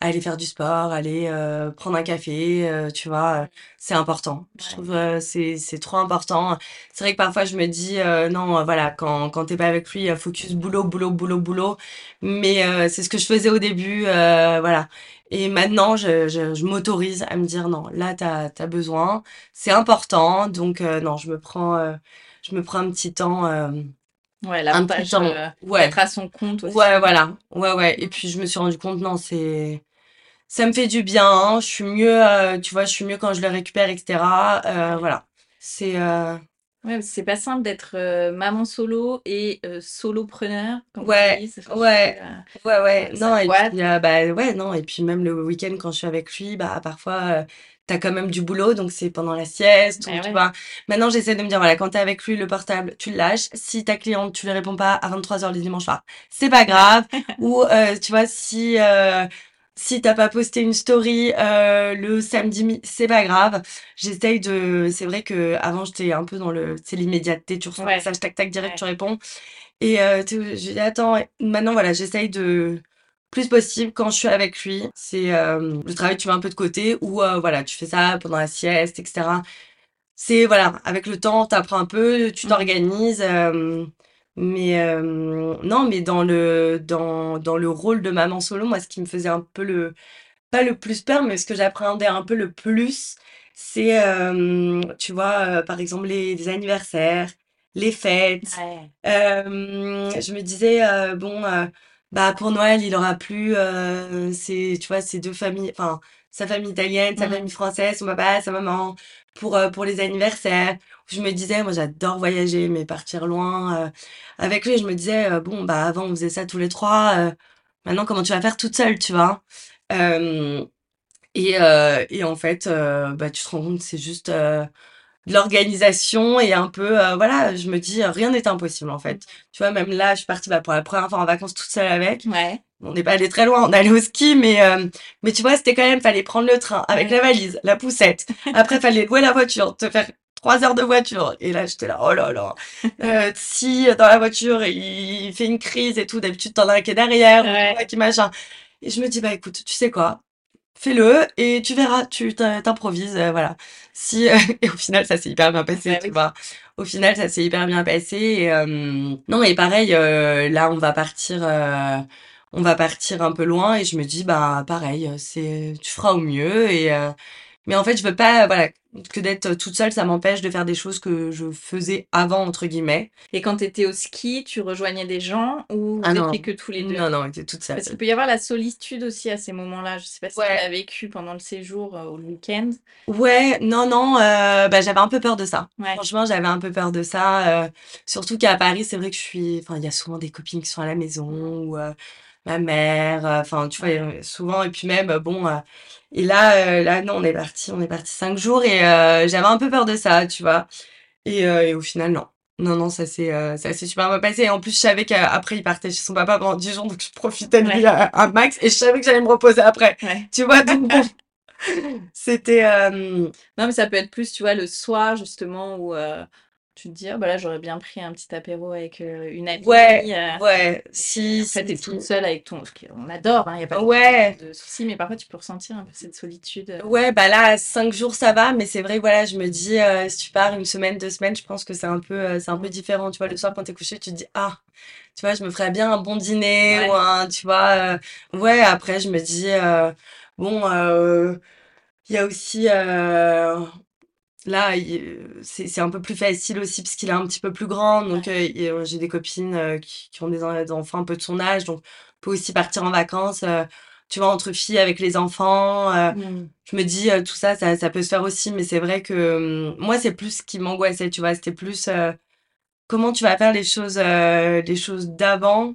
aller faire du sport, aller euh, prendre un café, euh, tu vois, c'est important. Je trouve euh, c'est c'est trop important. C'est vrai que parfois je me dis non, voilà, quand quand t'es pas avec lui, focus boulot, boulot, boulot, boulot. Mais c'est ce que je faisais au début, voilà. Et maintenant, je, je, je m'autorise à me dire non, là t'as as besoin, c'est important, donc non, je me prends je me prends un petit temps Ouais, l'avantage euh, ouais. à son compte aussi. Ouais, voilà. Ouais, ouais. Et puis je me suis rendu compte, non, c'est ça me fait du bien. Hein. Je suis mieux, euh, tu vois, je suis mieux quand je le récupère, etc. Euh, voilà. C'est. Euh... Ouais, c'est pas simple d'être euh, maman solo et solopreneur. Ouais, ouais, ouais, ouais. non, et puis, bah, ouais, non, et puis même le week-end quand je suis avec lui, bah, parfois, t'as quand même du boulot, donc c'est pendant la sieste, ou, tu vois. Maintenant, j'essaie de me dire, voilà, quand t'es avec lui, le portable, tu le lâches. Si ta cliente, tu lui réponds pas à 23h le dimanche soir, c'est pas grave. ou, tu vois, si si t'as pas posté une story euh, le samedi, c'est pas grave. J'essaye de. C'est vrai que avant j'étais un peu dans le, c'est l'immédiateté. Tu reçois un message tac tac direct, tu réponds. Et euh, j'ai dit attends. Maintenant voilà, j'essaye de plus possible quand je suis avec lui. C'est euh, le travail tu mets un peu de côté ou euh, voilà tu fais ça pendant la sieste, etc. C'est voilà avec le temps t'apprends un peu, tu mmh. t'organises. Euh, mais euh, non, mais dans le dans dans le rôle de maman solo, moi, ce qui me faisait un peu le pas le plus peur, mais ce que j'appréhendais un peu le plus, c'est, tu vois, par exemple, les anniversaires, les fêtes. je me disais, bon, bah, pour Noël, il aura plus, c'est tu vois, ces deux familles enfin, sa famille italienne, sa mmh. famille française, son papa, sa maman, pour, pour les anniversaires je me disais, moi j'adore voyager, mais partir loin. Euh, avec lui, je me disais, euh, bon, bah avant on faisait ça tous les trois, euh, maintenant comment tu vas faire toute seule, tu vois? Et, et en fait, bah, tu te rends compte, c'est juste de l'organisation et un peu, voilà, je me dis, rien n'est impossible en fait. Tu vois, même là, je suis partie bah, pour la première fois en vacances toute seule avec. Ouais. On n'est pas allé très loin, on allé au ski, mais mais tu vois, c'était quand même, fallait prendre le train avec la valise, la poussette. Après, fallait louer la voiture, te faire trois heures de voiture. Et là, j'étais là, oh là là. Euh, si dans la voiture, il fait une crise et tout, d'habitude, t'en as un qui est derrière, ouais. qui machin. Et je me dis, bah écoute, tu sais quoi, fais-le et tu verras, tu t'improvises, euh, voilà. Si euh, et au final, ça s'est hyper bien passé, tu vois. Au final, ça s'est hyper bien passé. Et, euh, non, et pareil, là, on va partir. on va partir un peu loin et je me dis bah pareil c'est tu feras au mieux et Mais en fait, je veux pas, voilà, que d'être toute seule, ça m'empêche de faire des choses que je faisais avant, entre guillemets. Et quand tu étais au ski, tu rejoignais des gens ou vous Ah étiez que tous les deux? Non, non, j'étais toute seule. Parce qu'il peut y avoir la solitude aussi à ces moments-là. Je sais pas si tu Ouais. l'as vécu pendant le séjour euh, ou le week-end. Ouais, non, non, euh, bah, j'avais un peu peur de ça. Ouais. Franchement, j'avais un peu peur de ça. euh, surtout qu'à Paris, c'est vrai que je suis. Enfin, il y a souvent des copines qui sont à la maison ou euh, ma mère. euh, Enfin, tu vois, euh, souvent. Et puis même, euh, bon. et là, là, non, on est parti, on est parti cinq jours et j'avais un peu peur de ça, tu vois. Et, et au final, non. Non, non, ça s'est euh, super bien passé. Et en plus, je savais qu'après, il partait chez son papa pendant 10 jours, donc je profitais de lui Ouais. à, à max et je savais que j'allais me reposer après. Ouais. Tu vois, donc bon. C'était. euh, Non, mais ça peut être plus, tu vois, le soir, justement, où euh, tu te dis, Ah, bah là, j'aurais bien pris un petit apéro avec euh, une amie. Ouais, euh, Ouais, si, en fait, t'es si. toute seule avec ton. qu'on adore, il n'y a pas de- Ouais, de soucis, mais parfois, tu peux ressentir un peu cette solitude. euh. ouais, bah là, cinq jours, ça va, mais c'est vrai, voilà, je me dis, euh, si tu pars une semaine, deux semaines, je pense que c'est un peu, c'est un peu différent, tu vois, le soir, quand t'es couché, tu te dis, ah, tu vois, je me ferais bien un bon dîner, Ouais. ou un, tu vois, ouais, après, je me dis, bon, il y a aussi, Là, c'est un peu plus facile aussi parce qu'il est un petit peu plus grand. Donc, euh, euh, j'ai des copines euh, qui, qui ont des, en- des enfants un peu de son âge. Donc, on peut aussi partir en vacances, euh, tu vois, entre filles avec les enfants. euh, Mm. je me dis, tout ça, ça, ça peut se faire aussi. Mais c'est vrai que hum, moi, c'est plus ce qui m'angoissait, tu vois. C'était plus comment tu vas faire les choses, les choses d'avant,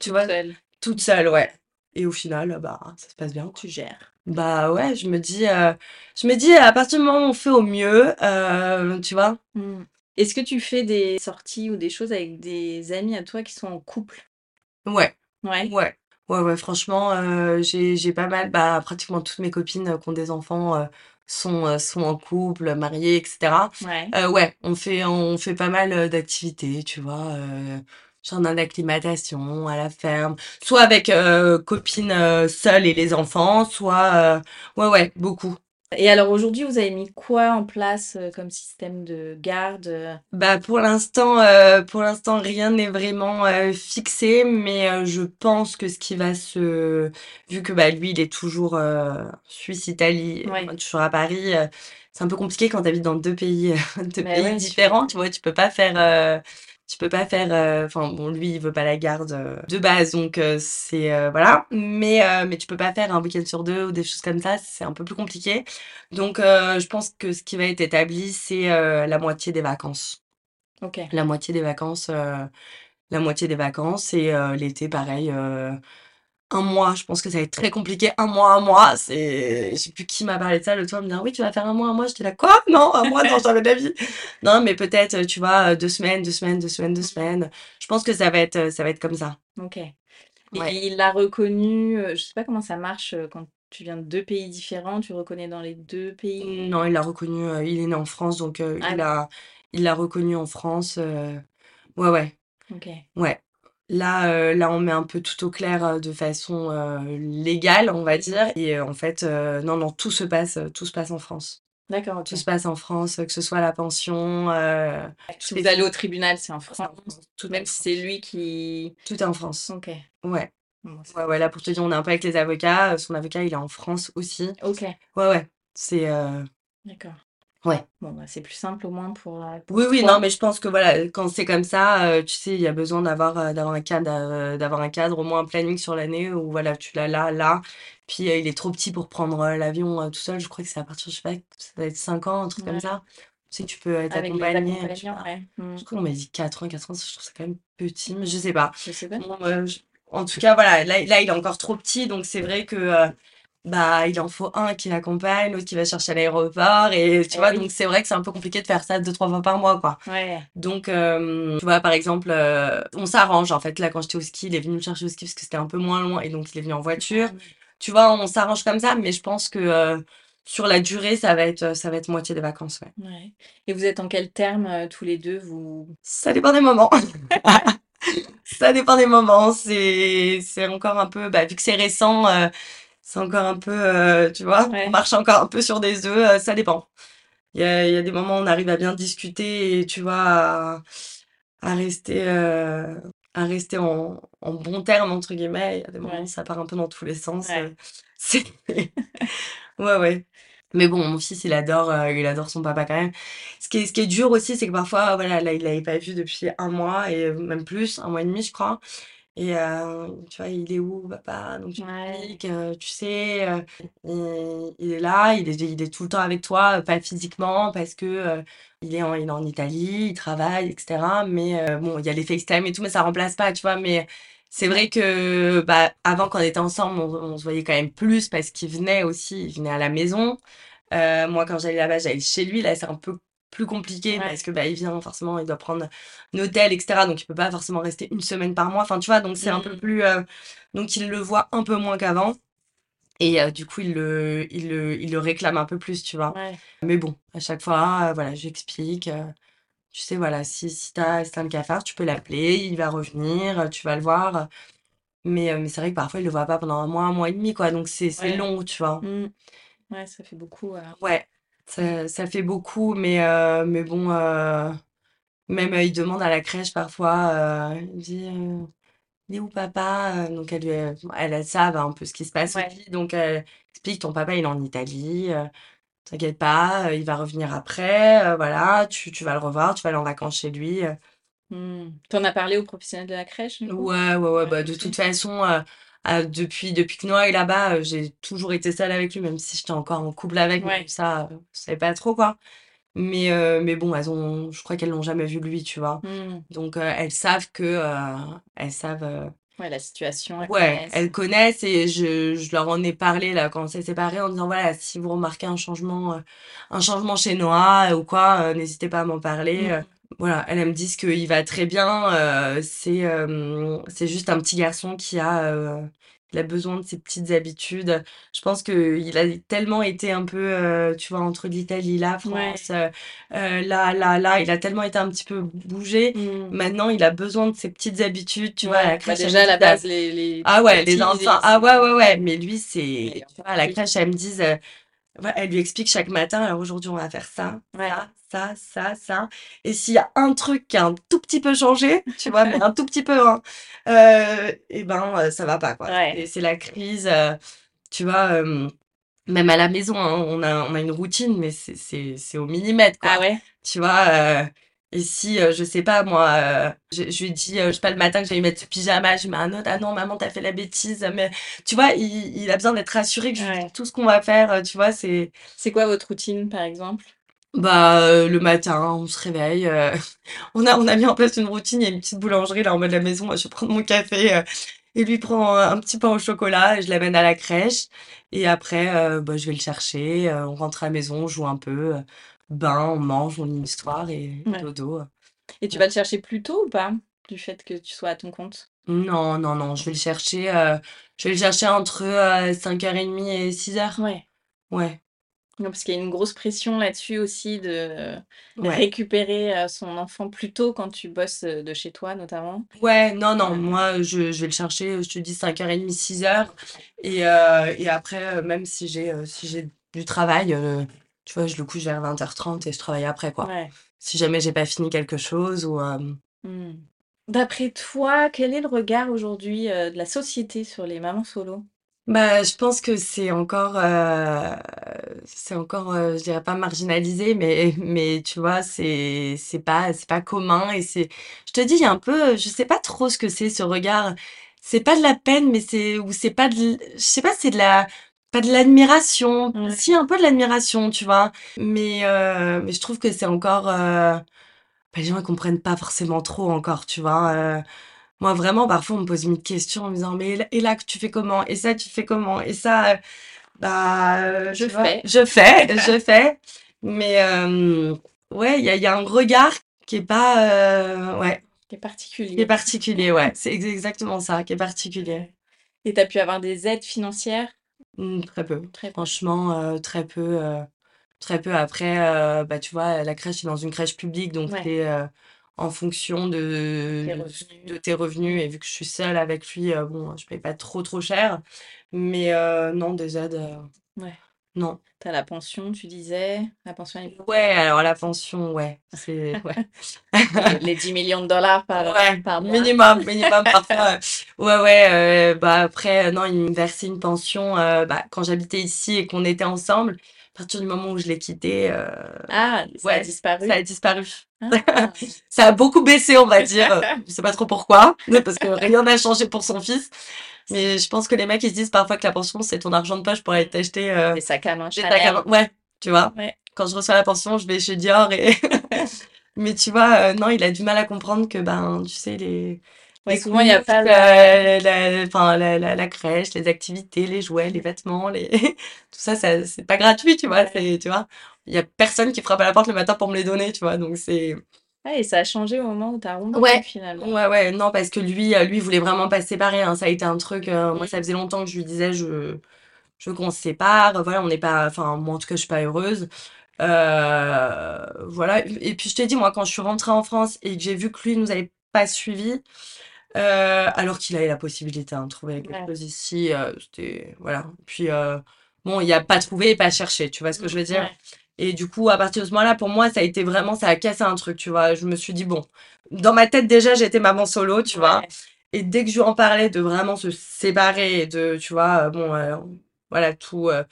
tu vois, Seule, toute seule, ouais. Et au final, bah, ça se passe bien. tu gères. Bah ouais, je me dis, euh, je me dis, à partir du moment où on fait au mieux, euh, tu vois. Mm. Est-ce que tu fais des sorties ou des choses avec des amis à toi qui sont en couple? Ouais, Ouais. ouais, ouais, ouais, franchement, euh, j'ai, j'ai pas mal, bah, pratiquement toutes mes copines euh, qui ont des enfants euh, sont, euh, sont en couple, mariées, etc. Ouais. Euh, ouais, on fait, on fait pas mal euh, d'activités, tu vois, euh, jardin d'acclimatation, à la ferme, soit avec euh, copines euh, seules et les enfants, soit, euh, ouais, ouais, beaucoup. Et alors aujourd'hui, vous avez mis quoi en place euh, comme système de garde? euh? Bah pour l'instant, pour l'instant rien n'est vraiment fixé, mais je pense que ce qui va se, vu que bah lui il est toujours Suisse-Italie, Ouais. toujours à Paris, c'est un peu compliqué quand tu habites dans deux pays, deux Bah pays ouais, différents, tu vois, tu peux pas faire, tu peux pas faire, euh, enfin bon lui il veut pas la garde euh, de base, donc euh, c'est voilà, mais mais tu peux pas faire un week-end sur deux ou des choses comme ça, c'est un peu plus compliqué. Donc je pense que ce qui va être établi c'est la moitié des vacances Ok. la moitié des vacances, la moitié des vacances et l'été pareil. Euh, un mois, je pense que ça va être très compliqué. Un mois, un mois, c'est, je sais plus qui m'a parlé de ça le toit me dire oui tu vas faire un mois, un mois. J'étais là quoi? Non, un mois, non, jamais de la vie. Non, mais peut-être tu vois deux semaines, deux semaines, deux semaines, deux semaines. Je pense que ça va être, ça va être comme ça. Ok. Et il l'a reconnu, euh, je sais pas comment ça marche euh, quand tu viens de deux pays différents, tu reconnais dans les deux pays? Non, il l'a reconnu. euh, il est né en France, donc euh, Ah il a, il l'a reconnu en France. euh, ouais, ouais. Ok. Ouais. Là, euh, là, on met un peu tout au clair euh, de façon euh, légale, on va dire. Et en fait, non, non, tout se passe, tout se passe en France. D'accord. Tout se passe en France, que ce soit la pension, Si vous allez au tribunal, c'est en France. Tout Même en si c'est lui qui. Tout est en France. Ok. Ouais. Bon, c'est- Ouais, ouais, là, pour te dire, on est un peu avec les avocats. Son avocat, il est en France aussi. Ok. Ouais, ouais. C'est. D'accord. Ouais. Bon, bah, c'est plus simple au moins pour, euh, pour Oui, oui, toi. non, mais je pense que voilà, quand c'est comme ça, euh, tu sais, il y a besoin d'avoir euh, d'avoir un cadre, euh, d'avoir un cadre, au moins un planning sur l'année où voilà, tu l'as là, là. Puis il est trop petit pour prendre l'avion tout seul. Je crois que c'est à partir, je sais pas, ça doit être 5 ans, un truc comme ça. Tu sais, tu peux être Avec les accompagné. Je pas. ouais. Je crois qu'on m'a dit 4 ans, 4 ans, je trouve ça quand même petit, mais je sais pas. Je sais pas. Bon, je- En tout cas, voilà, là, là, il est encore trop petit, donc c'est vrai que bah il en faut un qui l'accompagne, l'autre qui va chercher à l'aéroport, et tu Eh vois, oui. donc c'est vrai que c'est un peu compliqué de faire ça deux, trois fois par mois, quoi. Ouais. Donc, euh, tu vois, par exemple, euh, on s'arrange. En fait, là, quand j'étais au ski, il est venu me chercher au ski parce que c'était un peu moins loin et donc il est venu en voiture. Tu vois, on s'arrange comme ça, mais je pense que euh, sur la durée, ça va être, ça va être moitié des vacances, ouais. Ouais. Et vous êtes en quel terme tous les deux vous... Ça dépend des moments. Ça dépend des moments. C'est, c'est encore un peu, bah, vu que c'est récent, c'est encore un peu, euh, tu vois, Ouais. on marche encore un peu sur des œufs, euh, ça dépend. Il y a, il y a des moments où on arrive à bien discuter et tu vois, à, à rester, euh, à rester en, en bon terme, entre guillemets. Il y a des moments Ouais. où ça part un peu dans tous les sens. Ouais. c'est... Ouais, ouais. Mais bon, mon fils, il adore, il adore son papa quand même. Ce qui est, ce qui est dur aussi, c'est que parfois, voilà, là, il l'avait pas vu depuis un mois et même plus, un mois et demi, je crois. Et euh, tu vois, il est où, papa? Donc tu Ouais. euh, tu sais, euh, il, il est là, il est, il est tout le temps avec toi, pas physiquement, parce que euh, il est en, il est en Italie, il travaille, etc. Mais euh, bon, il y a les FaceTime et tout, mais ça remplace pas, tu vois. Mais c'est vrai que bah, avant, quand on était ensemble, on, on se voyait quand même plus parce qu'il venait aussi, il venait à la maison. Euh, moi, quand j'allais là-bas, j'allais chez lui. Là, c'est un peu plus compliqué Ouais. parce que bah, il vient forcément, il doit prendre un hôtel, etc. Donc, il peut pas forcément rester une semaine par mois. Enfin, tu vois, donc c'est un peu Mm. plus. euh, donc, il le voit un peu moins qu'avant. Et euh, du coup, il le, il le, il le réclame un peu plus, tu vois. Ouais. Mais bon, à chaque fois, euh, voilà, j'explique. tu sais, voilà, si, si t'as, si un cafard, tu peux l'appeler, il va revenir, tu vas le voir. Mais, mais c'est vrai que parfois, il le voit pas pendant un mois, un mois et demi, quoi. Donc, c'est, Ouais. long, tu vois. Mm. Ouais, ça fait beaucoup. Ouais, ça, ça fait beaucoup, mais, euh, mais bon, euh, même euh, il demande à la crèche parfois, il dit, il est où papa? Donc elle, lui- elle, elle savent un peu ce qui se passe Ouais. aussi, donc elle explique, ton papa il est en Italie, t'inquiète pas, il va revenir après, voilà, tu, tu vas le revoir, tu vas aller en vacances chez lui. euh. Mm. T'en as parlé aux professionnels de la crèche? Ouais, ouais, ouais, bah de toute façon, euh, depuis, depuis que Noah est là-bas, euh, j'ai toujours été seule avec lui, même si j'étais encore en couple avec, mais Ouais. ça, euh, je savais pas trop, quoi. Mais, mais bon, elles ont, je crois qu'elles l'ont jamais vu lui, tu vois. Mm. Donc, elles savent que, elles savent, Ouais, la situation, elles ouais, connaissent. elles connaissent et je, je leur en ai parlé, là, quand on s'est séparés, en disant, voilà, si vous remarquez un changement, euh, un changement chez Noah ou quoi, euh, n'hésitez pas à m'en parler. euh. Mm. Voilà, elles me disent qu'il va très bien, c'est, c'est juste un petit garçon qui a, il a besoin de ses petites habitudes. Je pense qu'il a tellement été un peu, euh, tu vois, entre l'Italie, la. France, euh, euh, là, là, là, il a tellement été un petit peu bougé. Mm. Maintenant, il a besoin de ses petites habitudes, tu vois, à la bah crèche, elles déjà, à la base, les, les ah ouais, les enfants, ah ouais, ouais, ouais, mais lui, c'est, tu vois, à la crèche, elles me disent, euh, ouais, elle lui explique chaque matin, alors aujourd'hui, on va faire ça, Ouais. ça, ça, ça, ça. Et s'il y a un truc qui a un tout petit peu changé, tu vois, mais un tout petit peu, hein, euh, et ben, euh, ça va pas, quoi. Ouais. C'est c'est la crise, euh, tu vois, euh, même à la maison, hein, on a, on a une routine, mais c'est, au millimètre, quoi. Ah ouais? Tu vois, euh, et si, euh, je sais pas, moi, euh, je, je lui dis, euh, je sais pas, le matin que j'allais mettre ce pyjama, je lui mets un autre, ah non, maman, t'as fait la bêtise, mais tu vois, il, il a besoin d'être rassuré que je Ouais. tout ce qu'on va faire, tu vois, c'est, C'est quoi votre routine, par exemple? Bah, euh, le matin, on se réveille, euh, on a, on a mis en place une routine, il y a une petite boulangerie là en bas de la maison, je vais prendre mon café, euh, et lui prend un, un petit pain au chocolat, et je l'amène à la crèche, et après, bah, je vais le chercher, on rentre à la maison, on joue un peu, bain, on mange, on lit une histoire, et Ouais. dodo. Et tu vas le chercher plus tôt ou pas? Du fait que tu sois à ton compte? Non, non, non, je vais le chercher, euh, je vais le chercher entre euh, 5h30 et 6h. Ouais. Ouais, Non, parce qu'il y a une grosse pression là-dessus aussi de ouais. récupérer euh, son enfant plus tôt quand tu bosses euh, de chez toi, notamment. Ouais, non, non, moi, je, je vais le chercher, je te dis 5h30, 6h. Et, euh, et après, euh, même si j'ai euh, si j'ai du travail, euh, tu vois, je le couche vers 20h30 et je travaille après, quoi. Ouais. Si jamais j'ai pas fini quelque chose ou... euh, Hmm. D'après toi, quel est le regard aujourd'hui euh, de la société sur les mamans solo? Bah, je pense que c'est encore, euh, c'est encore, euh, je dirais pas marginalisé, mais, mais tu vois, c'est, c'est pas, c'est pas commun et c'est, je te dis, il y a un peu, je sais pas trop ce que c'est ce regard. C'est pas de la peine, mais c'est, ou c'est pas de, l- je sais pas, c'est de la, pas de l'admiration. Ouais. Si, un peu de l'admiration, tu vois. Mais, euh, mais je trouve que c'est encore, euh, bah, les gens ils comprennent pas forcément trop encore, tu vois. Euh, moi, vraiment, parfois, on me pose mille questions en me disant, mais et là, tu fais comment? Et ça, tu fais comment? Et ça, euh, bah, euh, Je fais. je fais, je fais. Mais, euh, ouais, il y a, il y a un regard qui est pas, ouais, Qui est qui est particulier. particulier, ouais. C'est ex- exactement ça, qui est particulier. Et tu as pu avoir des aides financières? Très peu. Très peu. Franchement, très peu. très peu. Après, bah, tu vois, la crèche est dans une crèche publique, donc Ouais. En fonction de, Tes de revenus. tes revenus. Et vu que je suis seule avec lui, euh, bon, je paye pas trop trop cher. Mais euh, non, des aides, euh, Ouais. non. T'as la pension, tu disais, la pension. Ouais, alors la pension, ouais, c'est ouais. Les, les 10 millions de dollars par, Ouais, par mois. minimum, minimum parfois. euh, Ouais, ouais, euh, bah après, euh, non, il me versait une pension euh, bah, quand j'habitais ici et qu'on était ensemble. partir du moment où je l'ai quitté, euh, Ah, ça a ouais, disparu. ça a disparu. Ah. Ça a beaucoup baissé, on va dire. Je sais pas trop pourquoi, parce que rien n'a changé pour son fils. Mais je pense que les mecs, ils se disent parfois que la pension, c'est ton argent de poche pour aller t'acheter euh, Des sacs à main des sacs Chanel. à main. Ouais, tu vois. Ouais. Quand je reçois la pension, je vais chez Dior et. Mais tu vois, euh, non, il a du mal à comprendre que, ben, tu sais, les. Ouais, les souvent, il y a pas euh, la, la, la, la crèche, les activités, les jouets, les vêtements, les... tout ça, ça c'est pas gratuit, tu vois. Ouais. Tu vois, il y a personne qui frappe à la porte le matin pour me les donner, tu vois. Donc c'est. Ouais, et ça a changé au moment où t'as rompu Ouais. finalement. Ouais, ouais, non, parce que lui, euh, lui, voulait vraiment pas se séparer. hein. Ça a été un truc. euh, moi, ça faisait longtemps que je lui disais, je, je veux qu'on se sépare. Voilà, on n'est pas. Enfin, moi, en tout cas, je suis pas heureuse. Euh, voilà. Et puis, je t'ai dit, moi, quand je suis rentrée en France et que j'ai vu que lui nous avait pas suivis, euh, alors qu'il avait la possibilité hein, de trouver quelque Ouais. chose ici, c'était. Voilà. Puis, bon, il a pas trouvé et pas cherché, tu vois ce que je veux dire? Ouais. Et du coup, à partir de ce moment-là, pour moi, ça a été vraiment, ça a cassé un truc, tu vois. Je me suis dit, bon, dans ma tête, déjà, j'étais maman solo, tu vois. Ouais. Et dès que je lui en parlais de vraiment se séparer, de, tu vois, euh, bon, euh, voilà, tout. euh,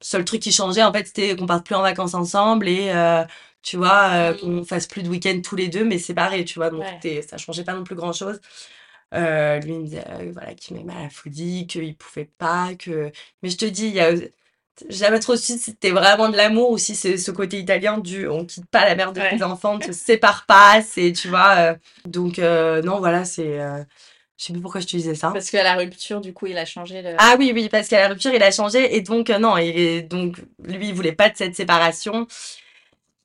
seul truc qui changeait, en fait, c'était qu'on parte plus en vacances ensemble et, euh, tu vois, Mm. qu'on fasse plus de week-end tous les deux, mais séparés, tu vois. Donc, Ouais. ça changeait pas non plus grand-chose. Lui, il me disait, voilà, qu'il m'aimait à la folie, qu'il pouvait pas, que. Mais je te dis, il y a. Jamais trop su si c'était vraiment de l'amour ou si c'est ce côté italien du on quitte pas la mère de Ouais. tes enfants, on ne se sépare pas, c'est, tu vois. euh, donc, euh, non, voilà, c'est. euh, je sais plus pourquoi je te disais ça. Parce qu'à la rupture, du coup, il a changé le. Ah oui, oui, parce qu'à la rupture, il a changé et donc, euh, non, et donc, lui, il voulait pas de cette séparation.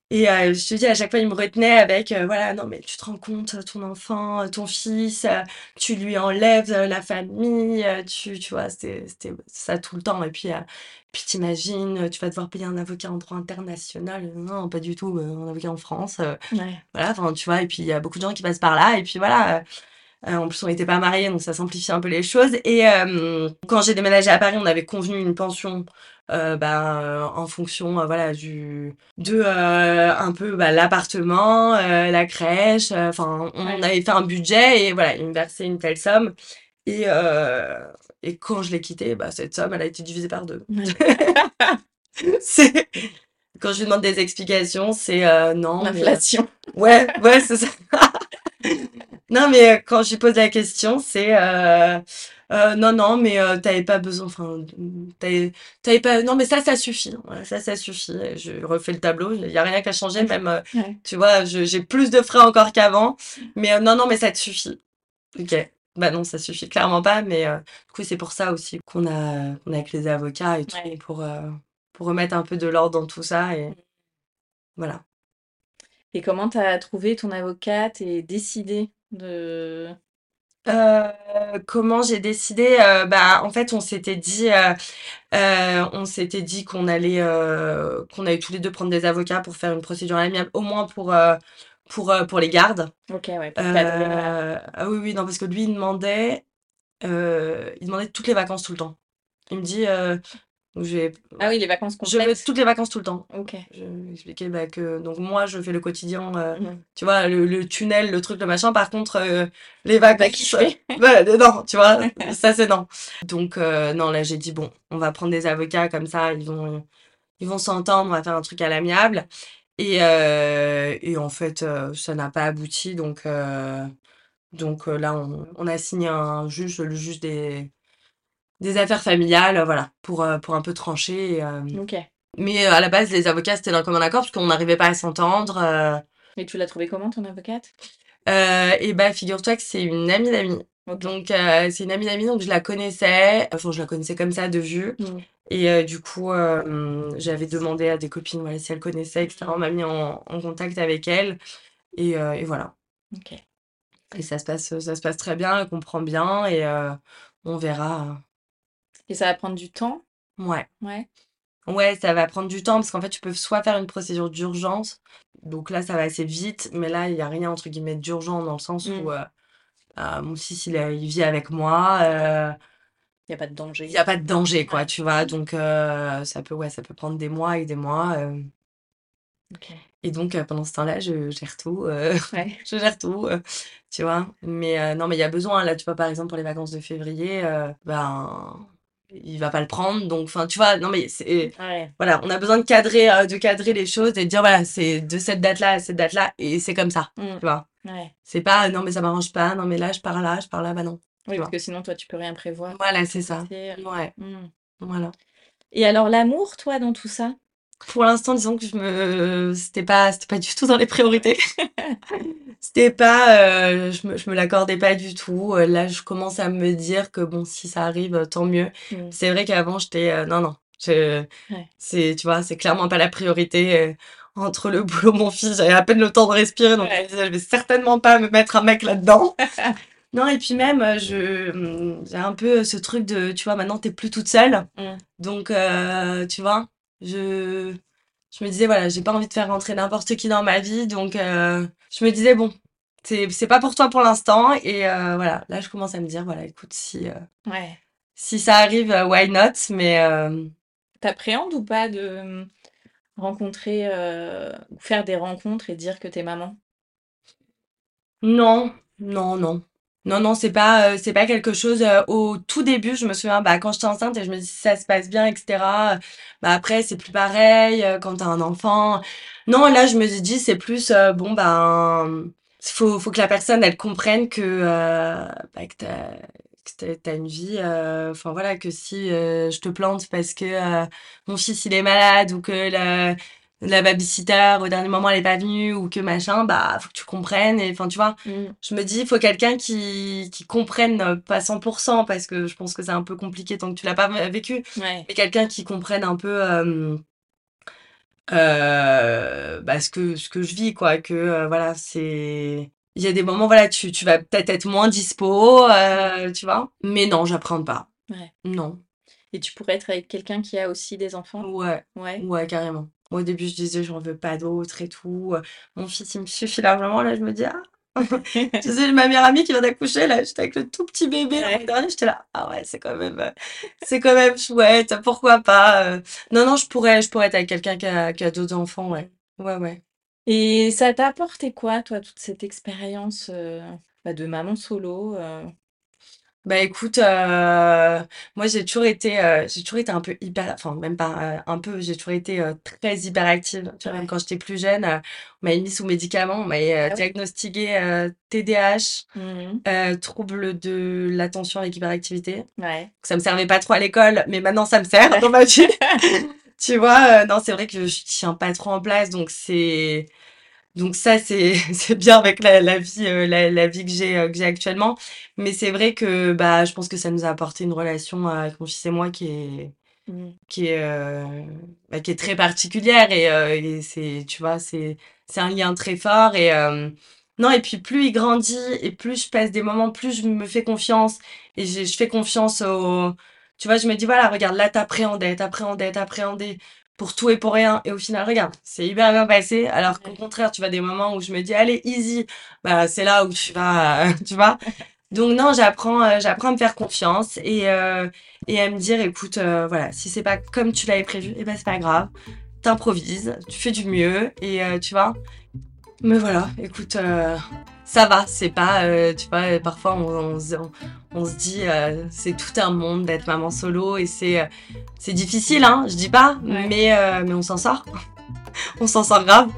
Et euh, je te dis, à chaque fois, il me retenait avec, euh, voilà, non, mais tu te rends compte, ton enfant, euh, ton fils, euh, tu lui enlèves euh, la famille, euh, tu, tu vois, c'était ça tout le temps. Et puis, euh, puis t'imagines, euh, tu vas devoir payer un avocat en droit international. Non, pas du tout, euh, un avocat en France. euh, Ouais. voilà, enfin, tu vois, et puis il y a beaucoup de gens qui passent par là, et puis voilà. euh, euh, en plus, on n'était pas mariés, donc ça simplifie un peu les choses. Et euh, quand j'ai déménagé à Paris, on avait convenu une pension euh, bah, euh, en fonction euh, voilà, du, de euh, un peu bah, l'appartement, la crèche. Enfin, on Ouais. avait fait un budget et voilà, il me versait une telle somme. Et, et quand je l'ai quitté, bah, cette somme, elle a été divisée par deux. C'est... Quand je lui demande des explications, c'est euh, non. mais, L'inflation. Ouais, ouais, c'est ça. Non, mais quand je lui pose la question, c'est euh, euh, non, non, mais euh, t'avais pas besoin, enfin, t'avais, t'avais pas, non, mais ça, ça suffit. Voilà, ça, ça suffit. Je refais le tableau, il y a rien qu'à changer, même, euh, Ouais. tu vois, je- j'ai plus de frais encore qu'avant, mais non, non, mais ça te suffit. Ok. Bah non, ça suffit clairement pas, mais du coup, c'est pour ça aussi qu'on a, qu'on a avec les avocats et tout, Ouais. pour, pour remettre un peu de l'ordre dans tout ça et voilà. Et comment t'as trouvé ton avocate et décidé de. Euh, comment j'ai décidé? euh, bah, en fait, on s'était dit, euh, euh, on s'était dit qu'on allait, euh, qu'on allait tous les deux prendre des avocats pour faire une procédure amiable, au moins pour, euh, pour, euh, pour les gardes. Ok, ouais, pour Euh, ah oui, oui, non, parce que lui, il demandait, euh, il demandait toutes les vacances tout le temps. Il me dit, euh, vais, Ah oui, les vacances je veux complètes. toutes les vacances tout le temps. Ok. Je lui expliquais bah, que donc moi je fais le quotidien, euh, Mhm. tu vois, le, le tunnel, le truc, le machin. Par contre, euh, les vacances, Bah, ouais, non, tu vois, ça c'est non. Donc euh, non, là j'ai dit bon, on va prendre des avocats comme ça, ils vont, ils vont s'entendre, on va faire un truc à l'amiable. Et, et en fait, ça n'a pas abouti, donc donc là on, on a signé un juge, le juge des des affaires familiales, voilà, pour euh, pour un peu trancher. et, euh, Ok. mais euh, à la base, les avocats, c'était d'un commun accord parce qu'on n'arrivait pas à s'entendre. Et tu l'as trouvé comment ton avocate? et bah, figure-toi que c'est une amie d'amis. Donc, euh, c'est une amie d'amis, donc je la connaissais. Enfin, je la connaissais comme ça de vue. Mm. Et euh, du coup, euh, j'avais demandé à des copines voilà, si elles connaissaient, etc. On m'a mis en, en contact avec elle. Et, et voilà. Ok. Et ça se passe, ça se passe très bien, elle comprend bien. Et on verra. Et ça va prendre du temps? Ouais. Ouais. Ouais, ça va prendre du temps parce qu'en fait, tu peux soit faire une procédure d'urgence, donc là, ça va assez vite, mais là, il n'y a rien entre guillemets d'urgent dans le sens Mm. où euh, euh, mon fils, il, vit avec moi, euh, Il n'y a pas de danger. il n'y a pas de danger, quoi, tu vois, donc euh, ça peut, ouais, ça peut prendre des mois et des mois. euh, et donc, euh, pendant ce temps-là, je gère tout, euh, Ouais. je gère tout, euh, tu vois. Mais euh, non, mais il y a besoin, là, tu vois, par exemple, pour les vacances de février, euh, ben, il va pas le prendre. Donc, enfin, tu vois, non, mais c'est, Ouais. voilà, on a besoin de cadrer, euh, de cadrer les choses et de dire, voilà, c'est de cette date-là à cette date-là et c'est comme ça, Mm. tu vois. Ouais. C'est pas, non, mais ça m'arrange pas, non, mais là, je pars là, je pars là, bah non. Oui, parce vois. que sinon, toi, tu peux rien prévoir. Voilà, c'est ça. Ouais, Mm. voilà. Et alors, l'amour, toi, dans tout ça? Pour l'instant, disons que je me, c'était pas, c'était pas du tout dans les priorités. C'était pas, euh, je me, je me l'accordais pas du tout. Euh, Là, je commence à me dire que bon, si ça arrive, euh, tant mieux. Mm. C'est vrai qu'avant, j'étais, euh, non, non, je, Ouais. c'est, tu vois, c'est clairement pas la priorité. entre le boulot, mon fils, j'avais à peine le temps de respirer, donc je Ouais. je vais certainement pas me mettre un mec là-dedans. Non, et puis même, je, hum, j'ai un peu ce truc de, tu vois, maintenant, t'es plus toute seule. Mm. Donc, euh, tu vois, je, je me disais, voilà, j'ai pas envie de faire rentrer n'importe qui dans ma vie. Donc, euh, je me disais, bon, c'est, c'est pas pour toi pour l'instant. Et euh, voilà, là, je commence à me dire, voilà, écoute, si, euh, Ouais. si ça arrive, why not? Mais T'appréhendes ou pas de rencontrer faire des rencontres et dire que t'es maman? Non, non, non. Non, non, c'est pas, euh, c'est pas quelque chose. euh, au tout début, je me souviens, bah, quand j'étais enceinte et je me dis si ça se passe bien, etc. euh, Bah, après, c'est plus pareil euh, quand t'as un enfant. Non, là, je me suis dit, c'est plus, euh, bon, ben, faut, faut que la personne, elle comprenne que, euh, bah, que t'as, que t'as, une vie. Enfin, voilà, que si je te plante parce que euh, mon fils, il est malade ou que la, la babysitter, au dernier moment, elle est pas venue ou que machin, bah, faut que tu comprennes. Et, enfin, tu vois. Mm. Je me dis, il faut quelqu'un qui, qui comprenne, euh, pas 100%, parce que je pense que c'est un peu compliqué tant que tu l'as pas vécu, Ouais. mais quelqu'un qui comprenne un peu euh, euh, bah, ce que, ce que je vis, quoi. Que, euh, voilà, c'est... Il y a des moments, voilà, tu, tu vas peut-être être moins dispo, tu vois. Mais non, j'apprends pas. Ouais. Non. Et tu pourrais être avec quelqu'un qui a aussi des enfants? Ouais, Ouais. ouais, carrément. Au début, je disais, j'en veux pas d'autres et tout. Mon fils, il me suffit largement. Là, je me dis, ah, Tu sais, ma meilleure amie qui vient d'accoucher, là, j'étais avec le tout petit bébé l'an Ouais. dernier, j'étais là, ah ouais, c'est quand même, euh, c'est quand même chouette, pourquoi pas. euh. Non, non, je pourrais, je pourrais être avec quelqu'un qui a, qui a d'autres enfants, ouais. Ouais, ouais. Et ça t'a apporté quoi, toi, toute cette expérience euh, bah, de maman solo euh, Bah écoute, euh, moi j'ai toujours été, euh, j'ai toujours été un peu hyper, enfin même pas euh, un peu, j'ai toujours été euh, très hyperactive. Tu vois, Ouais. même quand j'étais plus jeune, euh, on m'avait mis sous médicaments, on m'avait euh, Ah diagnostiqué euh, TDAH, Mhm. euh, trouble de l'attention avec hyperactivité. Ouais. Ça me servait pas trop à l'école, mais maintenant ça me sert dans ma vie. Tu vois, euh, non, c'est vrai que je tiens pas trop en place, donc c'est donc ça c'est c'est bien avec la, la vie euh, la, la vie que j'ai euh, que j'ai actuellement, mais c'est vrai que bah je pense que ça nous a apporté une relation euh, avec mon fils et moi qui est Mhm. qui est euh, bah, qui est très particulière. Et, euh, et c'est tu vois c'est c'est un lien très fort. Et euh, non et puis plus il grandit et plus je passe des moments plus je me fais confiance. Et je, je fais confiance au tu vois je me dis voilà regarde là t'appréhendais t'appréhendais t'appréhendais pour tout et pour rien. Et au final regarde c'est hyper bien passé. Alors qu'au contraire tu vois des moments où je me dis allez easy bah c'est là où tu vas tu vois. Donc non j'apprends euh, j'apprends à me faire confiance et euh, et à me dire écoute euh, voilà si c'est pas comme tu l'avais prévu et ben c'est pas grave. T'improvises tu fais du mieux et euh, tu vois mais voilà écoute euh, ça va c'est pas euh, tu vois euh, parfois on, on, se- on- on se dit euh, c'est tout un monde d'être maman solo et c'est c'est difficile hein je dis pas Ouais. mais mais on s'en sort on s'en sort grave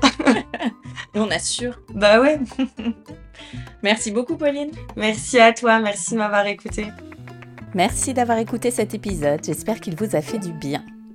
Et on assure. bah ouais Merci beaucoup, Pauline. merci à toi merci de m'avoir écouté Merci d'avoir écouté cet épisode, j'espère qu'il vous a fait du bien.